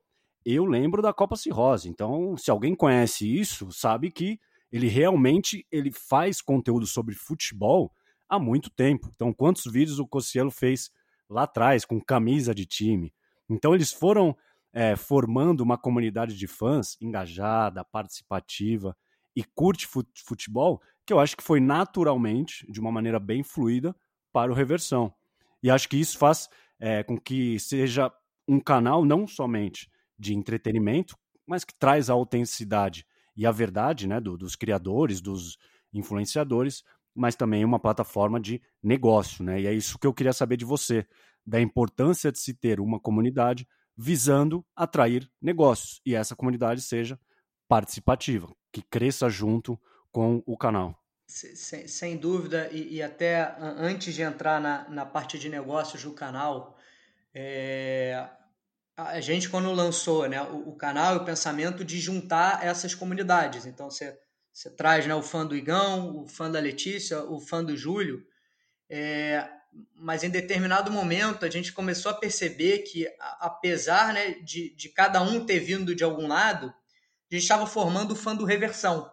eu lembro da Copa Cirrose. Então, se alguém conhece isso, sabe que ele realmente ele faz conteúdo sobre futebol há muito tempo. Então, quantos vídeos o Cossielo fez lá atrás com camisa de time? Então, eles foram é, formando uma comunidade de fãs engajada, participativa e curte futebol, que eu acho que foi naturalmente, de uma maneira bem fluida, para o Reversão. E acho que isso faz é, com que seja um canal não somente de entretenimento, mas que traz a autenticidade e a verdade né, do, dos criadores, dos influenciadores, mas também uma plataforma de negócio. Né? E é isso que eu queria saber de você, da importância de se ter uma comunidade visando atrair negócios e essa comunidade seja participativa, que cresça junto com o canal. Sem, sem dúvida, e, e, até antes de entrar na, na parte de negócios do canal, é, a gente quando lançou né, o, o, canal e o pensamento de juntar essas comunidades. Então você, você traz né, o fã do Igão, o fã da Letícia, o fã do Júlio. É, mas em determinado momento a gente começou a perceber que, apesar né, de, de cada um ter vindo de algum lado, a gente estava formando o fã do Reversão.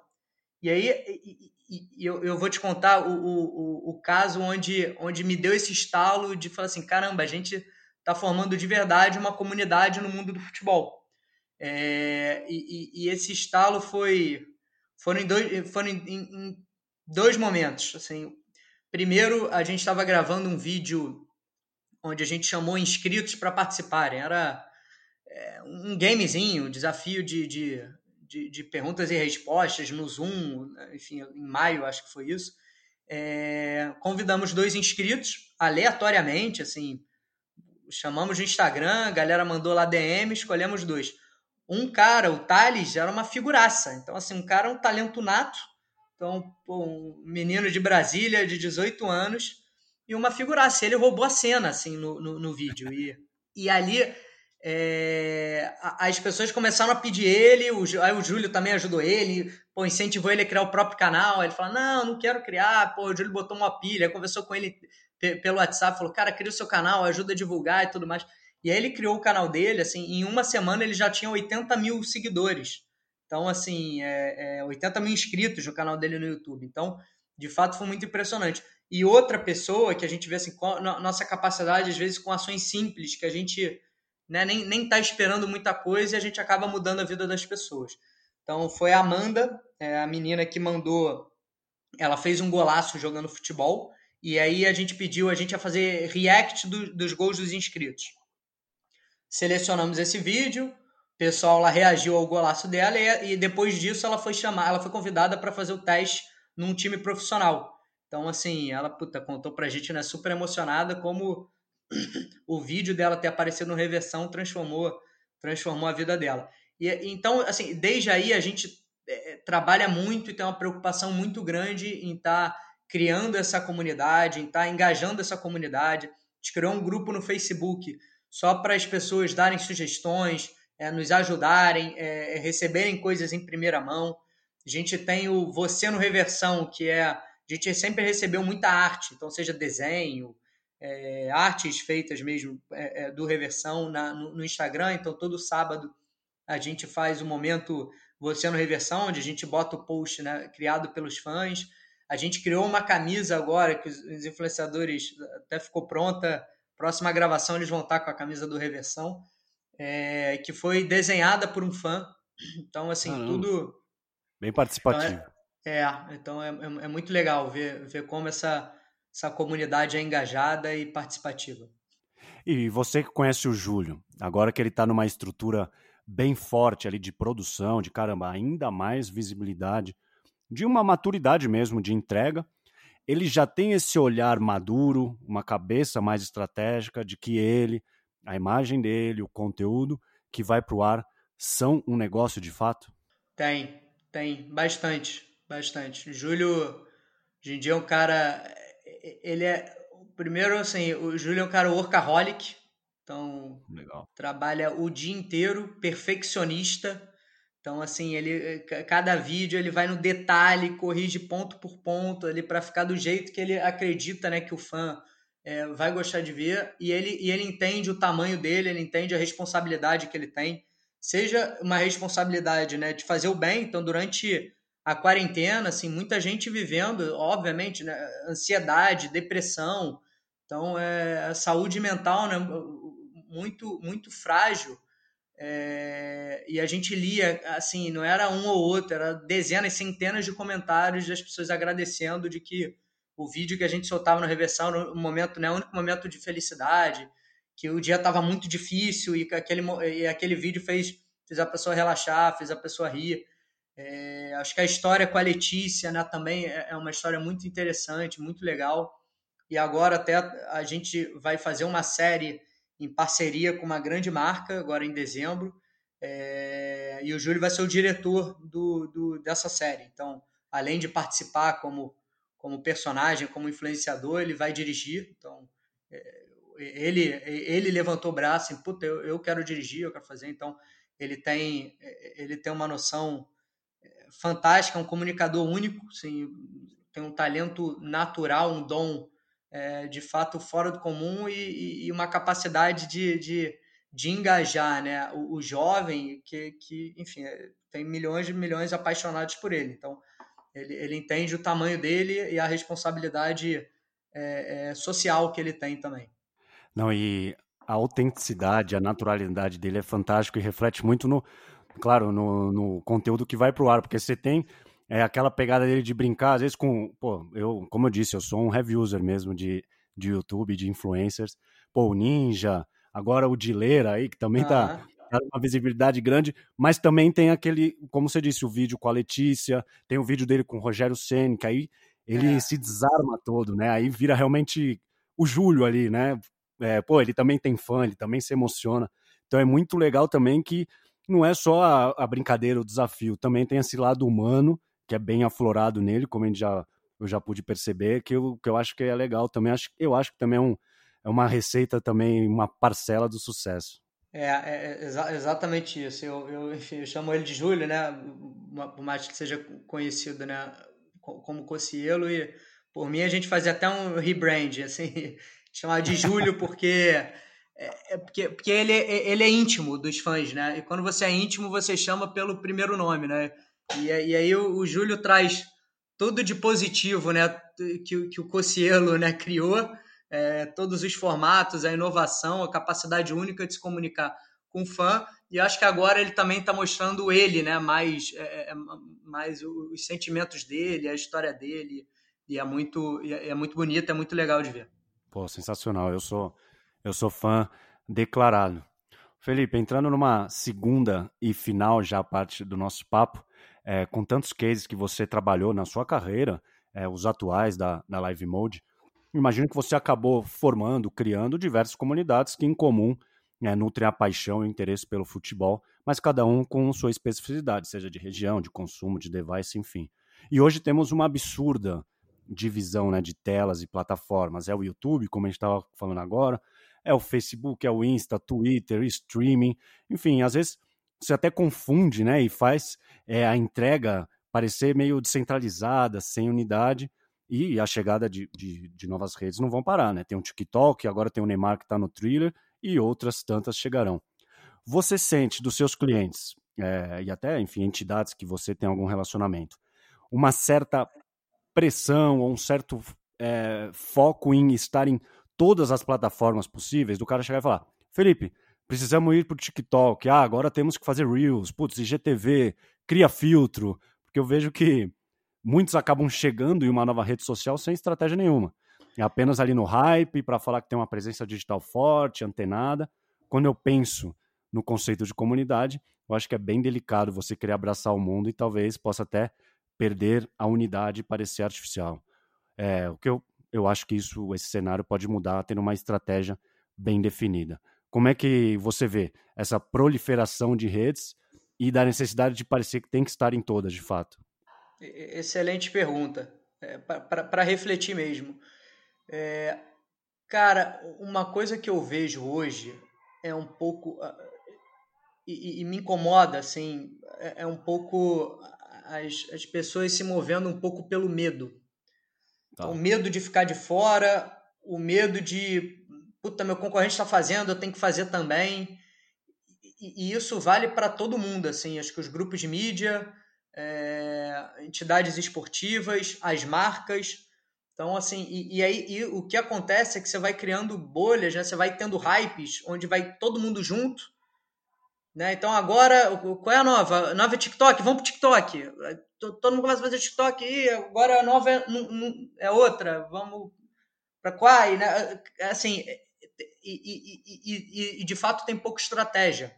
E aí e, e, eu, eu vou te contar o, o, o caso onde, onde me deu esse estalo de falar assim: caramba, a gente está formando de verdade uma comunidade no mundo do futebol. É, e, e, esse estalo foi foram em dois, foram em, em dois momentos. Assim, primeiro, a gente estava gravando um vídeo onde a gente chamou inscritos para participarem. Era é, um gamezinho, desafio de, de, de, de, perguntas e respostas no Zoom, enfim, em maio acho que foi isso. É, convidamos dois inscritos aleatoriamente, assim, chamamos no Instagram, a galera mandou lá DM, escolhemos dois. Um cara, o Thales, era uma figuraça. Então, assim, um cara, um talento nato. Então, um menino de Brasília, de 18 anos, e uma figuraça. Ele roubou a cena, assim, no, no, no vídeo. E, e ali é, as pessoas começaram a pedir ele, o, aí o Júlio também ajudou ele, pô, incentivou ele a criar o próprio canal. Ele falou: Não, não quero criar. Pô, o Júlio botou uma pilha, conversou com ele pelo WhatsApp, falou: Cara, cria o seu canal, ajuda a divulgar e tudo mais. E aí ele criou o canal dele, assim, em uma semana ele já tinha 80 mil seguidores. Então, assim, é, é 80 mil inscritos no canal dele no YouTube. Então, de fato, foi muito impressionante. E outra pessoa que a gente vê, assim, nossa capacidade, às vezes, com ações simples, que a gente né, nem, nem tá esperando muita coisa e a gente acaba mudando a vida das pessoas. Então, foi a Amanda, é, a menina que mandou. Ela fez um golaço jogando futebol. E aí a gente pediu a gente a fazer react do, dos gols dos inscritos selecionamos esse vídeo, o pessoal lá reagiu ao golaço dela e, e depois disso ela foi chamada, ela foi convidada para fazer o teste num time profissional. Então, assim, ela puta, contou pra gente, né, super emocionada, como o vídeo dela ter aparecido no Reversão transformou, transformou a vida dela. E então, assim, desde aí a gente é, trabalha muito e tem uma preocupação muito grande em estar tá criando essa comunidade, em estar tá engajando essa comunidade. A gente criou um grupo no Facebook só para as pessoas darem sugestões, é, nos ajudarem, é, receberem coisas em primeira mão. A gente tem o Você no Reversão, que é. A gente sempre recebeu muita arte, então, seja desenho, é, artes feitas mesmo é, é, do Reversão na, no, no, Instagram. Então, todo sábado a gente faz o momento Você no Reversão, onde a gente bota o post né, criado pelos fãs. A gente criou uma camisa agora que os influenciadores até ficou pronta Próxima gravação eles vão estar com a camisa do Reversão, é, que foi desenhada por um fã. Então, assim, Caramba. tudo. Bem participativo. Então é, é, então é, é, é, muito legal ver, ver como essa, essa comunidade é engajada e participativa. E você que conhece o Júlio, agora que ele está numa estrutura bem forte ali de produção, de caramba, ainda mais visibilidade, de uma maturidade mesmo de entrega, ele já tem esse olhar maduro, uma cabeça mais estratégica de que ele, a imagem dele, o conteúdo que vai para o ar são um negócio de fato? Tem, tem, bastante, bastante. Júlio, hoje em dia é um cara, ele é, primeiro assim, o Júlio é um cara workaholic, então Legal. trabalha o dia inteiro, perfeccionista, então, assim, ele cada vídeo ele vai no detalhe, corrige ponto por ponto ali para ficar do jeito que ele acredita, né, que o fã é, vai gostar de ver. E ele, e ele entende o tamanho dele, ele entende a responsabilidade que ele tem. Seja uma responsabilidade, né, de fazer o bem. Então, durante a quarentena, assim, muita gente vivendo, obviamente, né, ansiedade, depressão. Então, é, a saúde mental, né, muito, muito frágil. É, e a gente lia, assim, não era um ou outro, era dezenas, centenas de comentários das pessoas agradecendo de que o vídeo que a gente soltava no Reversão era um momento, né, o único momento de felicidade, que o dia estava muito difícil e aquele, e aquele vídeo fez, fez a pessoa relaxar, fez a pessoa rir. É, acho que a história com a Letícia né, também é, é uma história muito interessante, muito legal. E agora até a gente vai fazer uma série em parceria com uma grande marca, agora em dezembro. É, e o Júlio vai ser o diretor do, do, dessa série. Então, além de participar como, como personagem, como influenciador, ele vai dirigir. Então, é, ele, ele levantou o braço e, puta, eu, eu quero dirigir, eu quero fazer. Então, ele tem, ele tem uma noção é, fantástica, um comunicador único, assim, tem um talento natural, um dom é, de fato fora do comum e, e uma capacidade de, de, de, engajar né? o, o jovem que, que, enfim, é, tem milhões de milhões apaixonados por ele. Então, ele, ele entende o tamanho dele e a responsabilidade é, é, social que ele tem também. Não, e a autenticidade, a naturalidade dele é fantástico e reflete muito no, claro, no, no conteúdo que vai pro ar, porque você tem é, aquela pegada dele de brincar, às vezes com, pô, eu, como eu disse, eu sou um heavy user mesmo de, de YouTube, de influencers, pô, o Ninja, agora o Dileira aí, que também tá, tá uma visibilidade grande, mas também tem aquele, como você disse, o vídeo com a Letícia, tem o vídeo dele com o Rogério Senna, que aí ele é. se desarma todo, né? Aí vira realmente o Júlio ali, né? É, pô, ele também tem fã, ele também se emociona. Então é muito legal também que não é só a, a brincadeira, o desafio, também tem esse lado humano, que é bem aflorado nele, como a gente já, eu já pude perceber, que eu, que eu acho que é legal também. Acho, eu acho que também é, um, é uma receita também, uma parcela do sucesso. É, é, é exa exatamente isso. Eu, eu, enfim, eu chamo ele de Júlio, né? Por mais que seja conhecido, né? Como Cocielo e por mim a gente fazia até um rebrand, assim, chamar de Júlio porque é, é, porque, porque ele, é, ele é íntimo dos fãs, né? E quando você é íntimo, você chama pelo primeiro nome, né? E, e aí o, o Júlio traz tudo de positivo, né? Que, que o Cocielo né, criou, é, todos os formatos, a inovação, a capacidade única de se comunicar com o fã. E acho que agora ele também está mostrando ele, né? Mais, é, é, mais os sentimentos dele, a história dele. E é muito, é muito bonito, é muito legal de ver. Pô, sensacional. Eu sou eu sou fã declarado. Felipe, entrando numa segunda e final já parte do nosso papo, é, com tantos cases que você trabalhou na sua carreira, é, os atuais da, da Live Mode, imagino que você acabou formando, criando diversas comunidades que em comum é, nutrem a paixão e o interesse pelo futebol, mas cada um com sua especificidade, seja de região, de consumo, de device, enfim. E hoje temos uma absurda divisão né, de telas e plataformas. É o YouTube, como a gente estava falando agora, é o Facebook, é o Insta, Twitter, streaming, enfim, às vezes você até confunde, né, e faz é, a entrega parecer meio descentralizada, sem unidade, e a chegada de, de, de, novas redes não vão parar, né? Tem o TikTok, agora tem o Neymar que está no thriller e outras tantas chegarão. Você sente dos seus clientes é, e até, enfim, entidades que você tem algum relacionamento, uma certa pressão ou um certo é, foco em estar em todas as plataformas possíveis, do cara chegar e falar: Felipe, precisamos ir para o TikTok, ah, agora temos que fazer Reels, putz, IGTV, cria filtro, porque eu vejo que muitos acabam chegando em uma nova rede social sem estratégia nenhuma. É apenas ali no hype para falar que tem uma presença digital forte, antenada. Quando eu penso no conceito de comunidade, eu acho que é bem delicado você querer abraçar o mundo e talvez possa até perder a unidade e parecer artificial. É, o que eu eu acho que isso, esse cenário pode mudar tendo uma estratégia bem definida. Como é que você vê essa proliferação de redes e da necessidade de parecer que tem que estar em todas, de fato? Excelente pergunta, é, para refletir mesmo. É, cara, uma coisa que eu vejo hoje é um pouco e, e me incomoda, assim, é, é um pouco as, as pessoas se movendo um pouco pelo medo Tá. O medo de ficar de fora, o medo de, puta, meu concorrente está fazendo, eu tenho que fazer também. E, e isso vale para todo mundo, assim. Acho que os grupos de mídia, é, entidades esportivas, as marcas. Então, assim, e, e aí e o que acontece é que você vai criando bolhas, né? Você vai tendo hypes, onde vai todo mundo junto né? Então agora, qual é a nova? Nova é TikTok? Vamos pro TikTok. Todo mundo começa a fazer TikTok e agora a nova é, é outra. Vamos para Quai, né? Assim, e, e, e, de fato tem pouca estratégia.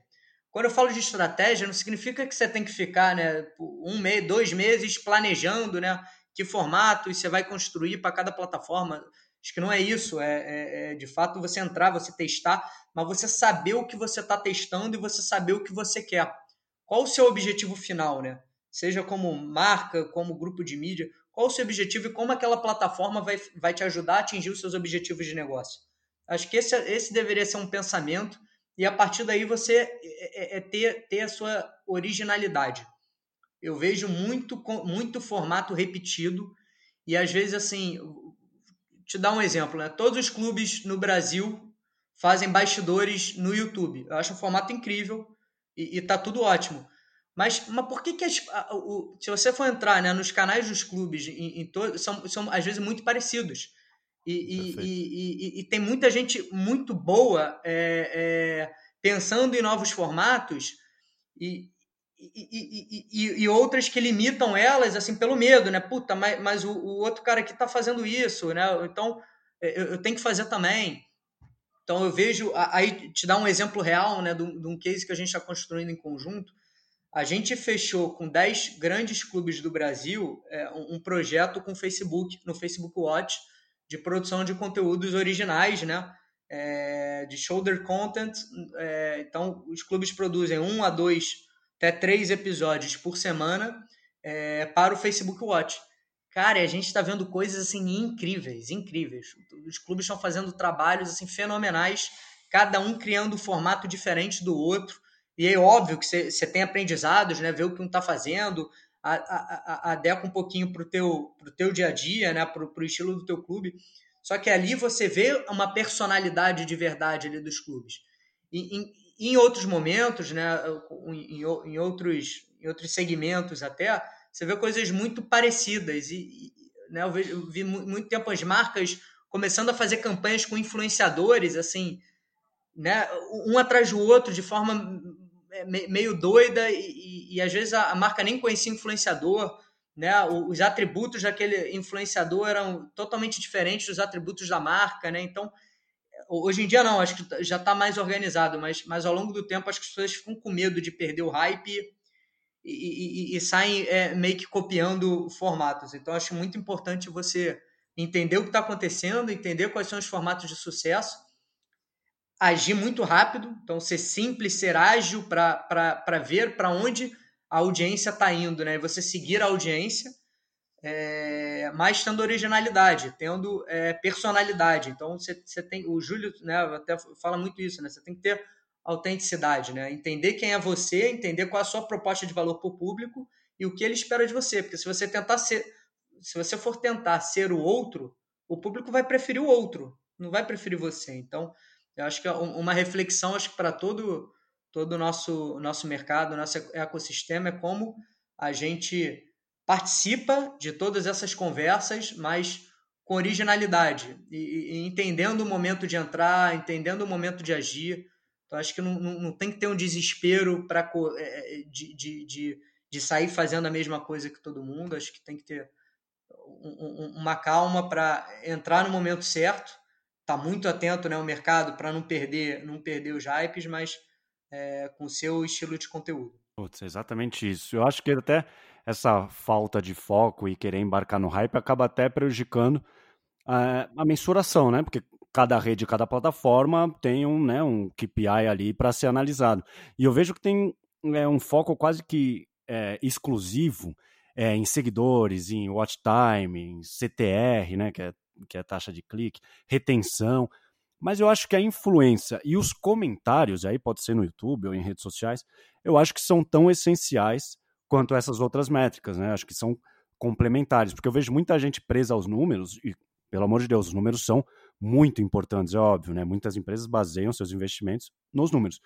Quando eu falo de estratégia, não significa que você tem que ficar né, um mês, dois meses planejando né, que formato você vai construir para cada plataforma. Acho que não é isso. É, é, é, de fato você entrar, você testar, mas você saber o que você está testando e você saber o que você quer. Qual o seu objetivo final, né? Seja como marca, como grupo de mídia, qual o seu objetivo e como aquela plataforma vai, vai te ajudar a atingir os seus objetivos de negócio. Acho que esse, esse deveria ser um pensamento e a partir daí você é, é, é ter, ter a sua originalidade. Eu vejo muito, muito formato repetido e às vezes assim, te dar um exemplo, né? Todos os clubes no Brasil fazem bastidores no YouTube. Eu acho o formato incrível e, e tá tudo ótimo. Mas, mas por que, que as, a, o, se você for entrar né, nos canais dos clubes, em, em to, são, são às vezes muito parecidos. E, e, e, e, tem muita gente muito boa é, é, pensando em novos formatos e, e, outras que limitam elas assim pelo medo, né? Puta, mas, mas o, o outro cara aqui está fazendo isso, né? Então é, eu, eu, tenho que fazer também. Então eu vejo, aí te dar um exemplo real, né, de um, de um case que a gente está construindo em conjunto. A gente fechou com 10 grandes clubes do Brasil é, um, projeto com o Facebook, no Facebook Watch, de produção de conteúdos originais, né? É, de shoulder content. É, então, os clubes produzem um a dois, até três episódios por semana é, para o Facebook Watch. Cara, a gente está vendo coisas assim incríveis, incríveis. Os clubes estão fazendo trabalhos assim fenomenais, cada um criando um formato diferente do outro. E é óbvio que você tem aprendizados, né? Ver o que um está fazendo, adequa um pouquinho para o teu, pro teu dia a dia, né? Para o estilo do teu clube. Só que ali você vê uma personalidade de verdade ali dos clubes. E, em, em outros momentos, né? Em, em, outros, em outros segmentos até, você vê coisas muito parecidas. E, e né? eu, vi, eu vi muito tempo as marcas começando a fazer campanhas com influenciadores, assim, né? Um atrás do outro, de forma meio doida e, e, e, às vezes a, marca nem conhecia influenciador, né? Os atributos daquele influenciador eram totalmente diferentes dos atributos da marca, né? Então, hoje em dia não, acho que já está mais organizado, mas, mas ao longo do tempo acho que as pessoas ficam com medo de perder o hype e, e, e saem é, meio que copiando formatos. Então, acho muito importante você entender o que está acontecendo, entender quais são os formatos de sucesso agir muito rápido, então ser simples, ser ágil para ver para onde a audiência está indo, né? Você seguir a audiência, é, mas tendo originalidade, tendo é, personalidade. Então você, tem, o Júlio, né? Até fala muito isso, né? Você tem que ter autenticidade, né? Entender quem é você, entender qual é a sua proposta de valor para o público e o que ele espera de você, porque se você tentar ser, se você for tentar ser o outro, o público vai preferir o outro, não vai preferir você. Então eu acho que é uma reflexão, acho que para todo todo o nosso nosso mercado, nosso ecossistema é como a gente participa de todas essas conversas, mas com originalidade e, e entendendo o momento de entrar, entendendo o momento de agir. Então acho que não, não, não tem que ter um desespero para é, é, de, de, de, de sair fazendo a mesma coisa que todo mundo. Acho que tem que ter uma calma para entrar no momento certo tá muito atento né, ao mercado para não perder, não perder os hypes, mas é, com o seu estilo de conteúdo. Putz, exatamente isso. Eu acho que até essa falta de foco e querer embarcar no hype acaba até prejudicando a, a mensuração, né? Porque cada rede, cada plataforma tem um, né, um KPI ali para ser analisado. E eu vejo que tem é, um foco quase que é, exclusivo é, em seguidores, em watch time, em CTR, né, que é que é a taxa de clique, retenção. Mas eu acho que a influência e os comentários, aí pode ser no YouTube ou em redes sociais, eu acho que são tão essenciais quanto essas outras métricas, né? Acho que são complementares, porque eu vejo muita gente presa aos números, e, pelo amor de Deus, os números são muito importantes, é óbvio, né? Muitas empresas baseiam seus investimentos nos números.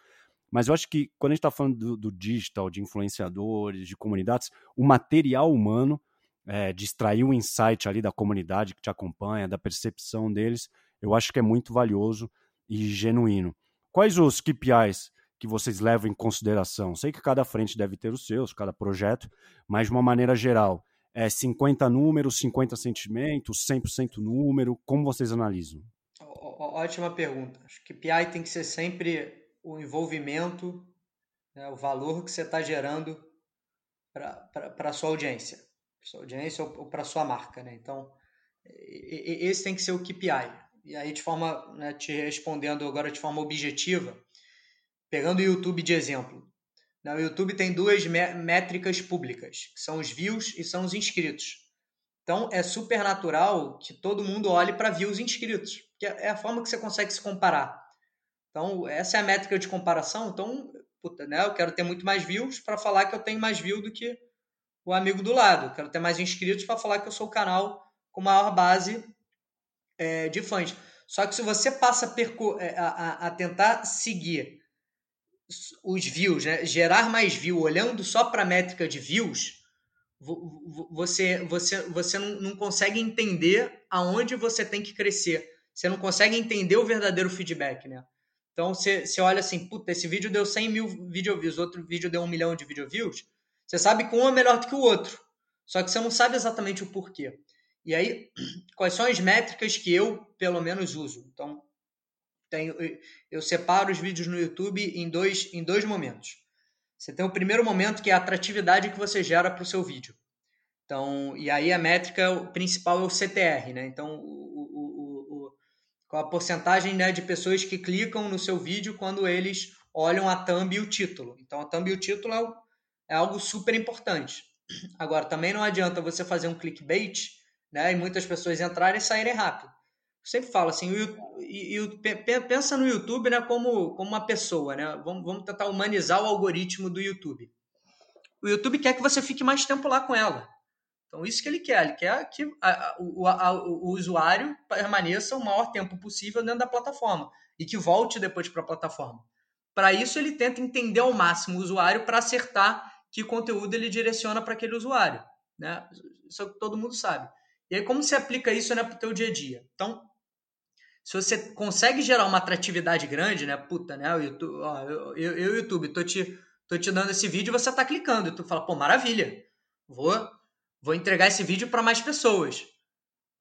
Mas eu acho que quando a gente está falando do, do, digital, de influenciadores, de comunidades, o material humano é, de extrair um insight ali da comunidade que te acompanha, da percepção deles, eu acho que é muito valioso e genuíno. Quais os KPIs que vocês levam em consideração? Sei que cada frente deve ter os seus, cada projeto, mas de uma maneira geral, é 50 números, 50 sentimentos, 100% número, como vocês analisam? Ótima pergunta. Acho que KPI tem que ser sempre o envolvimento, né, o valor que você está gerando para a sua audiência para sua audiência ou, para sua marca, né? Então, esse tem que ser o KPI. E aí, de forma, né, te respondendo agora de forma objetiva, pegando o YouTube de exemplo. Né, o YouTube tem duas métricas públicas, que são os views e são os inscritos. Então, é super natural que todo mundo olhe para views e inscritos, que é a forma que você consegue se comparar. Então, essa é a métrica de comparação. Então, puta, né, eu quero ter muito mais views para falar que eu tenho mais views do que o amigo do lado. Quero ter mais inscritos para falar que eu sou o canal com maior base é, de fãs. Só que se você passa a, é, a, a tentar seguir os views, né? gerar mais view olhando só para a métrica de views, você, você, você não, consegue entender aonde você tem que crescer. Você não consegue entender o verdadeiro feedback, né? Então você, você olha assim, puta, esse vídeo deu 100 mil video views, outro vídeo deu um milhão de video views. Você sabe que um é melhor do que o outro. Só que você não sabe exatamente o porquê. E aí, quais são as métricas que eu, pelo menos, uso? Então, tenho, eu separo os vídeos no YouTube em dois, em dois momentos. Você tem o primeiro momento, que é a atratividade que você gera para o seu vídeo. Então, e aí a métrica principal é o CTR, né? Então, o, o, o, a porcentagem né, de pessoas que clicam no seu vídeo quando eles olham a thumb e o título. Então, a thumb e o título é, é algo super importante. Agora, também não adianta você fazer um clickbait né, e muitas pessoas entrarem e saírem rápido sempre falo assim, o, pensa no YouTube né, como, como uma pessoa, né? Vamos, vamos tentar humanizar o algoritmo do YouTube. O YouTube quer que você fique mais tempo lá com ela. Então, isso que ele quer. Ele quer que a, a, o usuário permaneça o maior tempo possível dentro da plataforma e que volte depois para a plataforma. Para isso, ele tenta entender ao máximo o usuário para acertar que conteúdo ele direciona para aquele usuário. Né? Isso todo mundo sabe. E aí, como se aplica isso né, para o teu dia a dia? Então, se você consegue gerar uma atratividade grande, né? Puta, né? O YouTube, ó, eu, eu, eu, YouTube, tô te, tô te dando esse vídeo e você tá clicando. E tu fala, pô, maravilha. Vou, vou entregar esse vídeo para mais pessoas.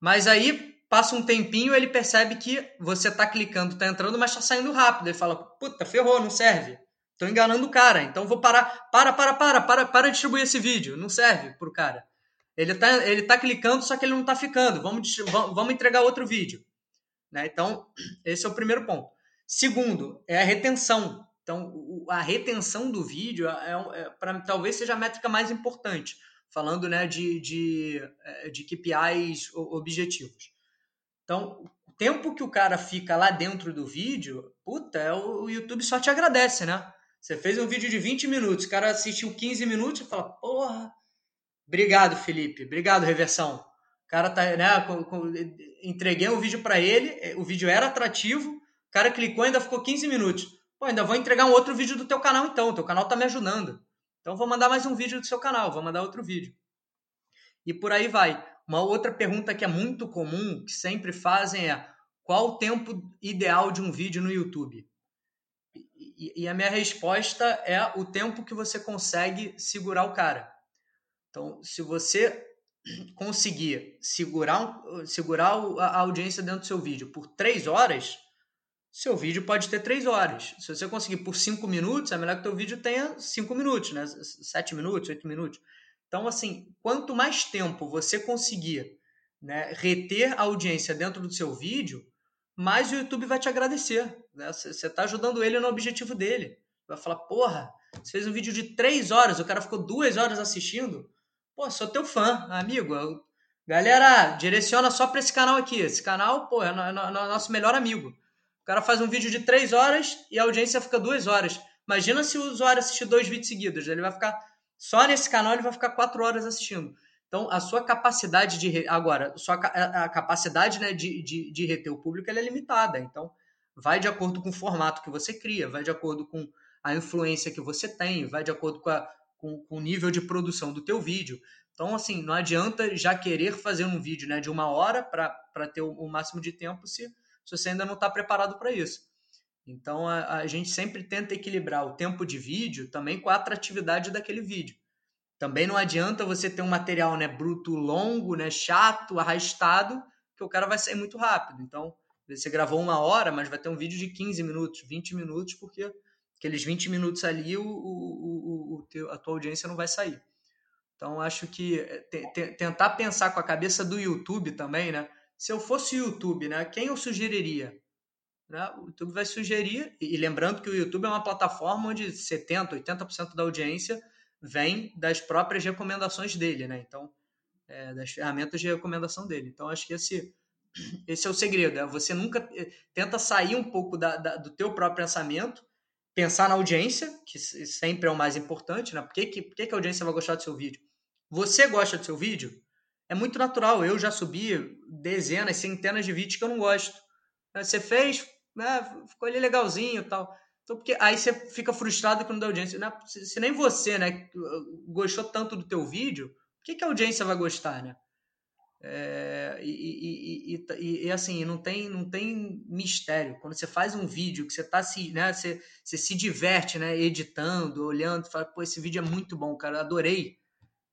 Mas aí passa um tempinho, ele percebe que você tá clicando, tá entrando, mas tá saindo rápido. Ele fala, puta, ferrou, não serve. Tô enganando o cara, então vou parar. Para, para, para, para, para de distribuir esse vídeo. Não serve pro cara. Ele tá, ele tá clicando, só que ele não tá ficando. Vamos, vamos entregar outro vídeo. Né? Então, esse é o primeiro ponto. Segundo, é a retenção. Então, a retenção do vídeo é, é, é para talvez seja a métrica mais importante, falando né, de, de, é, de KPIs objetivos. Então, o tempo que o cara fica lá dentro do vídeo, puta, é o YouTube só te agradece, né? Você fez um vídeo de 20 minutos, o cara assistiu 15 minutos e fala, porra, obrigado, Felipe, obrigado, Reversão cara tá, né, com, com, entreguei um vídeo para ele, é, o vídeo era atrativo, o cara clicou e ainda ficou 15 minutos. Pô, ainda vou entregar um outro vídeo do teu canal então, o teu canal tá me ajudando. Então vou mandar mais um vídeo do seu canal, vou mandar outro vídeo. E por aí vai. Uma outra pergunta que é muito comum, que sempre fazem é: qual o tempo ideal de um vídeo no YouTube? E, e a minha resposta é o tempo que você consegue segurar o cara. Então, se você conseguir segurar, segurar a audiência dentro do seu vídeo por três horas, seu vídeo pode ter três horas. Se você conseguir por cinco minutos, é melhor que o teu vídeo tenha cinco minutos, né? Sete minutos, oito minutos. Então, assim, quanto mais tempo você conseguir né, reter a audiência dentro do seu vídeo, mais o YouTube vai te agradecer. Né? Você está ajudando ele no objetivo dele. Vai falar, porra, você fez um vídeo de três horas, o cara ficou duas horas assistindo Pô, sou teu fã, amigo. Galera, direciona só para esse canal aqui. Esse canal, pô, é, no, no, nosso melhor amigo. O cara faz um vídeo de três horas e a audiência fica duas horas. Imagina se o usuário assistir dois vídeos seguidos. Ele vai ficar. Só nesse canal ele vai ficar quatro horas assistindo. Então, a sua capacidade de. Agora, sua, a capacidade né, de, de, de reter o público é limitada. Então, vai de acordo com o formato que você cria, vai de acordo com a influência que você tem, vai de acordo com a, com, com o nível de produção do teu vídeo. Então, assim, não adianta já querer fazer um vídeo né, de uma hora para ter o, o, máximo de tempo se, se você ainda não está preparado para isso. Então, a, a, gente sempre tenta equilibrar o tempo de vídeo também com a atratividade daquele vídeo. Também não adianta você ter um material né, bruto longo, né, chato, arrastado, que o cara vai sair muito rápido. Então, você gravou uma hora, mas vai ter um vídeo de 15 minutos, 20 minutos, porque aqueles 20 minutos ali, o, o, o, teu, a tua audiência não vai sair. Então, acho que te, tentar pensar com a cabeça do YouTube também, né? Se eu fosse o YouTube, né? Quem eu sugeriria? Né? O YouTube vai sugerir, e lembrando que o YouTube é uma plataforma onde 70%, 80% da audiência vem das próprias recomendações dele, né? Então, é, das ferramentas de recomendação dele. Então, acho que esse, esse é o segredo. É você nunca é, tenta sair um pouco da, da, do teu próprio pensamento pensar na audiência, que sempre é o mais importante, né? Por que, que, por que, que a audiência vai gostar do seu vídeo? Você gosta do seu vídeo? É muito natural. Eu já subi dezenas, centenas de vídeos que eu não gosto. Você fez, né? ficou ali legalzinho tal. Então, porque aí você fica frustrado com a audiência. Né? Se, se, nem você né, gostou tanto do teu vídeo, O que, que a audiência vai gostar, né? É, e, e, e, e, assim, não tem, não tem mistério. Quando você faz um vídeo que você tá se, né, você, você se diverte, né, editando, olhando, fala, pô, esse vídeo é muito bom, cara, adorei.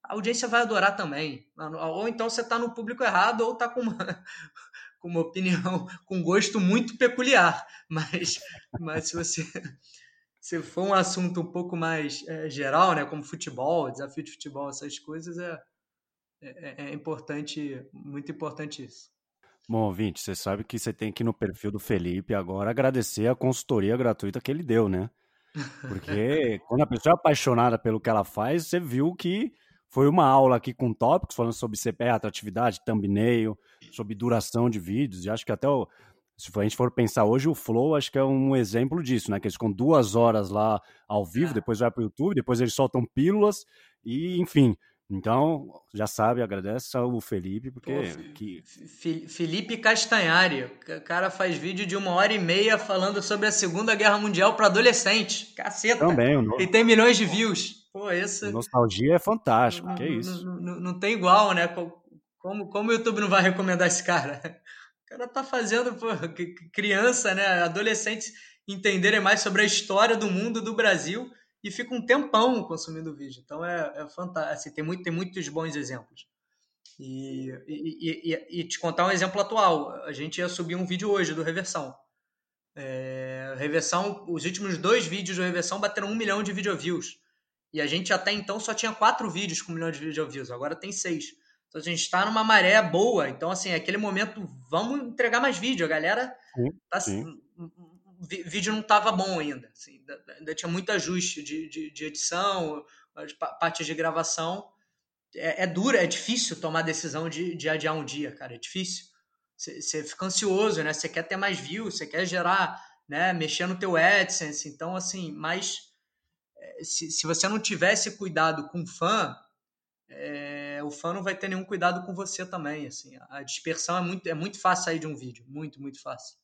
A audiência vai adorar também. Ou então você tá no público errado ou tá com uma, com uma opinião, com gosto muito peculiar. Mas, mas se você se for um assunto um pouco mais é, geral, né, como futebol, desafio de futebol, essas coisas, é, é, é, é importante, muito importante isso. Bom, ouvinte, você sabe que você tem que ir no perfil do Felipe agora agradecer a consultoria gratuita que ele deu, né? Porque quando a pessoa é apaixonada pelo que ela faz, você viu que foi uma aula aqui com tópicos falando sobre CPE, atratividade, thumbnail, sobre duração de vídeos, e acho que até o, se a gente for pensar hoje, o Flow acho que é um exemplo disso, né? Que eles ficam duas horas lá ao vivo, é. depois vai para o YouTube, depois eles soltam pílulas e, enfim. Então, já sabe, agradece ao Felipe, porque. Pô, que... Felipe Castanhari, o cara faz vídeo de uma hora e meia falando sobre a Segunda Guerra Mundial para adolescente. Caceta! Também, o E tem milhões de views. Pô, esse. Nostalgia é fantástico, que é isso. Não, não, não tem igual, né? Como, como o YouTube não vai recomendar esse cara? O cara tá fazendo pô, criança, né, adolescentes entenderem mais sobre a história do mundo do Brasil e fica um tempão consumindo vídeo. Então é, é fantástico. Assim, tem, muito, tem muitos bons exemplos. E, e, e, e, te contar um exemplo atual. A gente ia subir um vídeo hoje do Reversão. É, Reversão, os últimos dois vídeos do Reversão bateram um milhão de video views. E a gente até então só tinha quatro vídeos com um milhão de video views. Agora tem seis. Então a gente está numa maré boa. Então, assim, aquele momento, vamos entregar mais vídeo. A galera. Sim, tá, sim. Vídeo não estava bom ainda. Assim, ainda tinha muito ajuste de, de, de edição, de partes de gravação. É, é duro, é difícil tomar decisão de, de adiar um dia, cara. É difícil. Você fica ansioso, né? Você quer ter mais views, você quer gerar, né? Mexer no teu AdSense. Então, assim, mas é, se, se você não tivesse cuidado com fã, é, o fã não vai ter nenhum cuidado com você também. Assim, a dispersão é muito, é muito fácil sair de um vídeo, muito, muito fácil.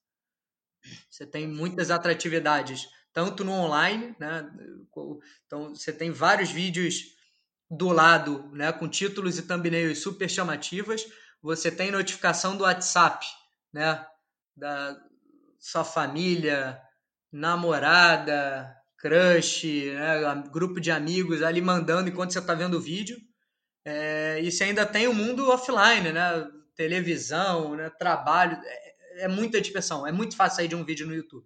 Você tem muitas atratividades, tanto no online, né? Então você tem vários vídeos do lado, né, com títulos e thumbnails super chamativas. Você tem notificação do WhatsApp, né, da sua família, namorada, crush, né, grupo de amigos ali mandando enquanto você está vendo o vídeo. É, e você ainda tem o mundo offline, né? Televisão, né? trabalho. É, é muita dispersão. É muito fácil sair de um vídeo no YouTube.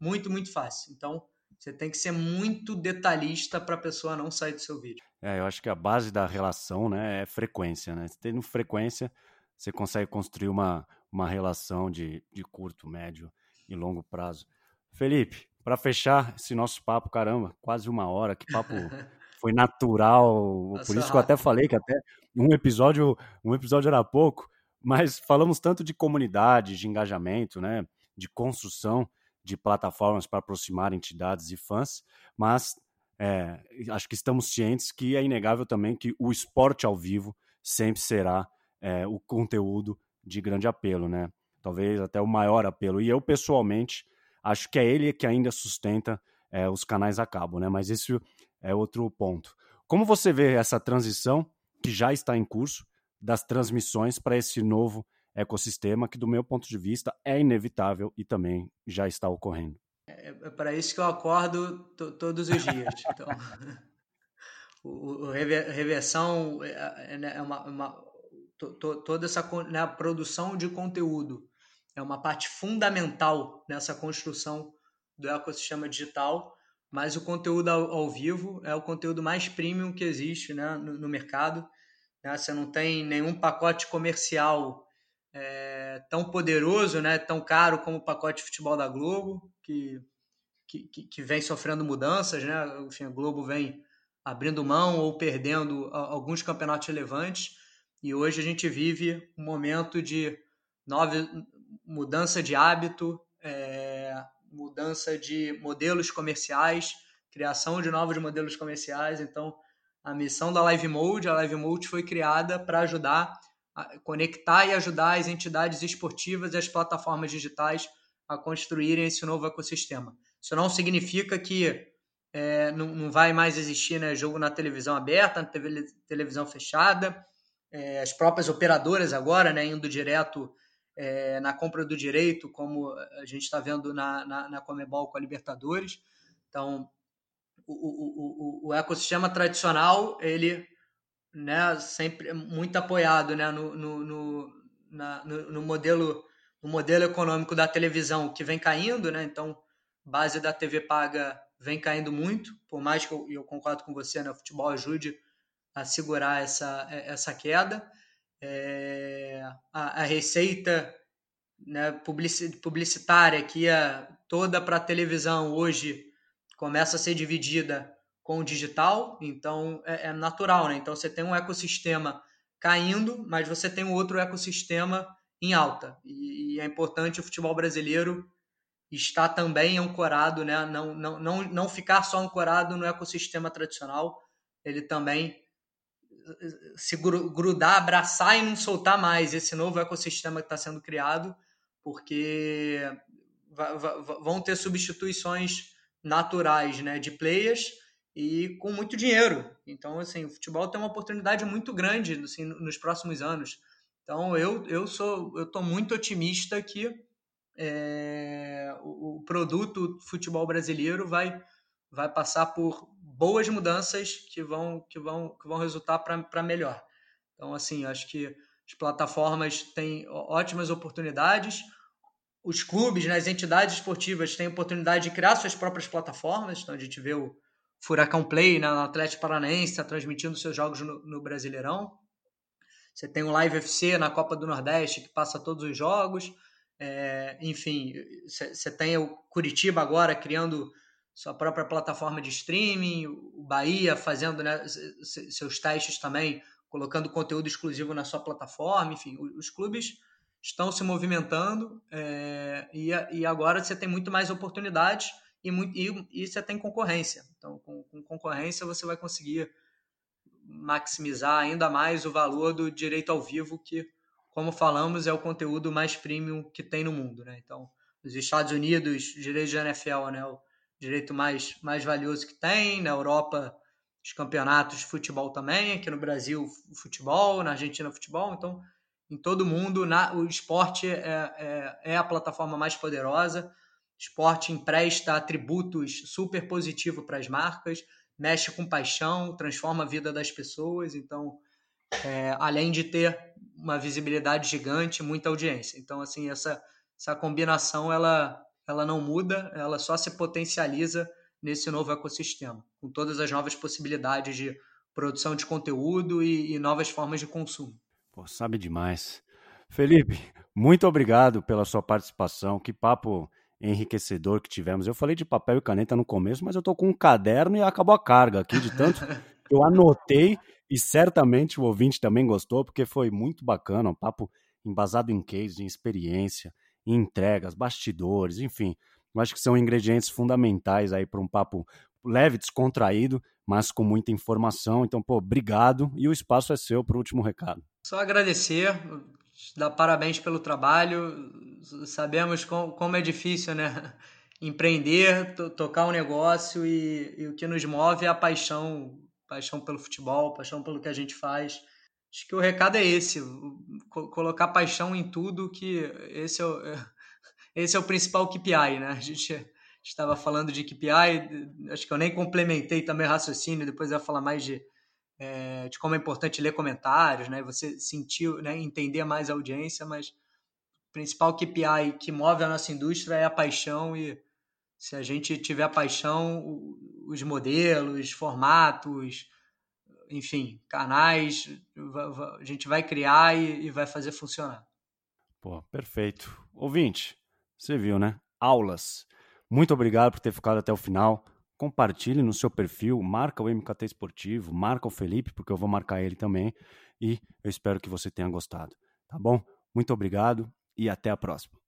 Muito, muito fácil. Então, você tem que ser muito detalhista para a pessoa não sair do seu vídeo. É, eu acho que a base da relação né, é frequência. Né? Tendo frequência, você consegue construir uma, uma relação de, de curto, médio e longo prazo. Felipe, para fechar esse nosso papo, caramba, quase uma hora, que papo foi natural. Nossa, por isso que eu até falei que até um episódio, um episódio era pouco, mas falamos tanto de comunidade, de engajamento, né, de construção de plataformas para aproximar entidades e fãs, mas é, acho que estamos cientes que é inegável também que o esporte ao vivo sempre será é, o conteúdo de grande apelo, né? Talvez até o maior apelo. E eu, pessoalmente, acho que é ele que ainda sustenta é, os canais a cabo, né? Mas isso é outro ponto. Como você vê essa transição que já está em curso das transmissões para esse novo ecossistema que, do meu ponto de vista, é inevitável e também já está ocorrendo? É, é para isso que eu acordo todos os dias. Então, o, o reversão é, é, né, é uma, uma to, to, toda essa né, produção de conteúdo é uma parte fundamental nessa construção do ecossistema digital mas o conteúdo ao, ao, vivo é o conteúdo mais premium que existe né, no, no mercado. Né? Você não tem nenhum pacote comercial é, tão poderoso, né, tão caro como o pacote de futebol da Globo, que, que, que vem sofrendo mudanças. Né? Enfim, a Globo vem abrindo mão ou perdendo alguns campeonatos relevantes. E hoje a gente vive um momento de nova mudança de hábito, é, mudança de modelos comerciais, criação de novos modelos comerciais. Então, a missão da Live Mode, a Live Mode foi criada para ajudar a conectar e ajudar as entidades esportivas e as plataformas digitais a construírem esse novo ecossistema. Isso não significa que é, não, não, vai mais existir né, jogo na televisão aberta, na TV, televisão fechada. É, as próprias operadoras agora, né, indo direto é, na compra do direito, como a gente está vendo na, na, na, Comebol com a Libertadores. Então, o, o, o, o ecossistema tradicional, ele né, sempre muito apoiado né, no, no, no, na, no, no modelo no modelo econômico da televisão que vem caindo, né? Então, base da TV paga vem caindo muito, por mais que eu, eu concordo com você, né? O futebol ajude a segurar essa, essa queda. É, a, a, receita né, publicitária que ia toda para televisão hoje começa a ser dividida com o digital, então é, é, natural, né? Então você tem um ecossistema caindo, mas você tem um outro ecossistema em alta. E, e é importante o futebol brasileiro está também ancorado, né? não, não, não, não ficar só ancorado no ecossistema tradicional, ele também se grudar, abraçar e não soltar mais esse novo ecossistema que está sendo criado, porque vão ter substituições naturais né, de players e com muito dinheiro. Então, assim, o futebol tem uma oportunidade muito grande assim, nos próximos anos. Então, eu, eu sou eu estou muito otimista que é, o, o, produto futebol brasileiro vai, vai passar por boas mudanças que vão, que vão, que vão resultar para melhor. Então, assim, acho que as plataformas têm ótimas oportunidades, os clubes, né, as entidades esportivas têm oportunidade de criar suas próprias plataformas. Então, a gente vê o Furacão Play né, no Atlético Paranaense tá transmitindo seus jogos no, no Brasileirão. Você tem o Live FC na Copa do Nordeste que passa todos os jogos. É, enfim, você tem o Curitiba agora criando sua própria plataforma de streaming, o Bahia fazendo né, seus testes também, colocando conteúdo exclusivo na sua plataforma, enfim, os clubes estão se movimentando é, e, e agora você tem muito mais oportunidades e, e, e você tem concorrência. Então, com, com concorrência, você vai conseguir maximizar ainda mais o valor do direito ao vivo que como falamos, é o conteúdo mais premium que tem no mundo, né? Então, nos Estados Unidos, direito de NFL, né? Direito mais, mais valioso que tem, na Europa, os campeonatos de futebol também, aqui no Brasil, futebol, na Argentina, futebol. Então, em todo mundo, na, o esporte é, é, é a plataforma mais poderosa. Esporte empresta atributos super positivos para as marcas, mexe com paixão, transforma a vida das pessoas. Então, é, além de ter uma visibilidade gigante, muita audiência. Então, assim, essa, essa combinação ela, ela não muda, ela só se potencializa nesse novo ecossistema, com todas as novas possibilidades de produção de conteúdo e, e novas formas de consumo. Pô, sabe demais. Felipe, muito obrigado pela sua participação. Que papo enriquecedor que tivemos. Eu falei de papel e caneta no começo, mas eu tô com um caderno e acabou a carga aqui de tanto eu anotei e certamente o ouvinte também gostou, porque foi muito bacana, um papo embasado em case, em experiência, entregas, bastidores, enfim. Eu acho que são ingredientes fundamentais aí para um papo leve, descontraído, mas com muita informação. Então, pô, obrigado e o espaço é seu para o último recado. Só agradecer, dar parabéns pelo trabalho. Sabemos como é difícil, né? Empreender, tocar um negócio e, e o que nos move é a paixão paixão pelo futebol, paixão pelo que a gente faz. Acho que o recado é esse, colocar paixão em tudo, que esse é o, esse é o principal KPI, né? A gente estava falando de KPI, acho que eu nem complementei também o raciocínio, depois eu ia falar mais de, é, de como é importante ler comentários, né? Você sentir, né? entender mais a audiência, mas o principal KPI que move a nossa indústria é a paixão e se a gente tiver paixão, os modelos, formatos, enfim, canais, a gente vai criar e, vai fazer funcionar. Pô, perfeito. Ouvinte, você viu, né? Aulas. Muito obrigado por ter ficado até o final. Compartilhe no seu perfil, marca o MKT Esportivo, marca o Felipe, porque eu vou marcar ele também. E eu espero que você tenha gostado. Tá bom? Muito obrigado e até a próxima.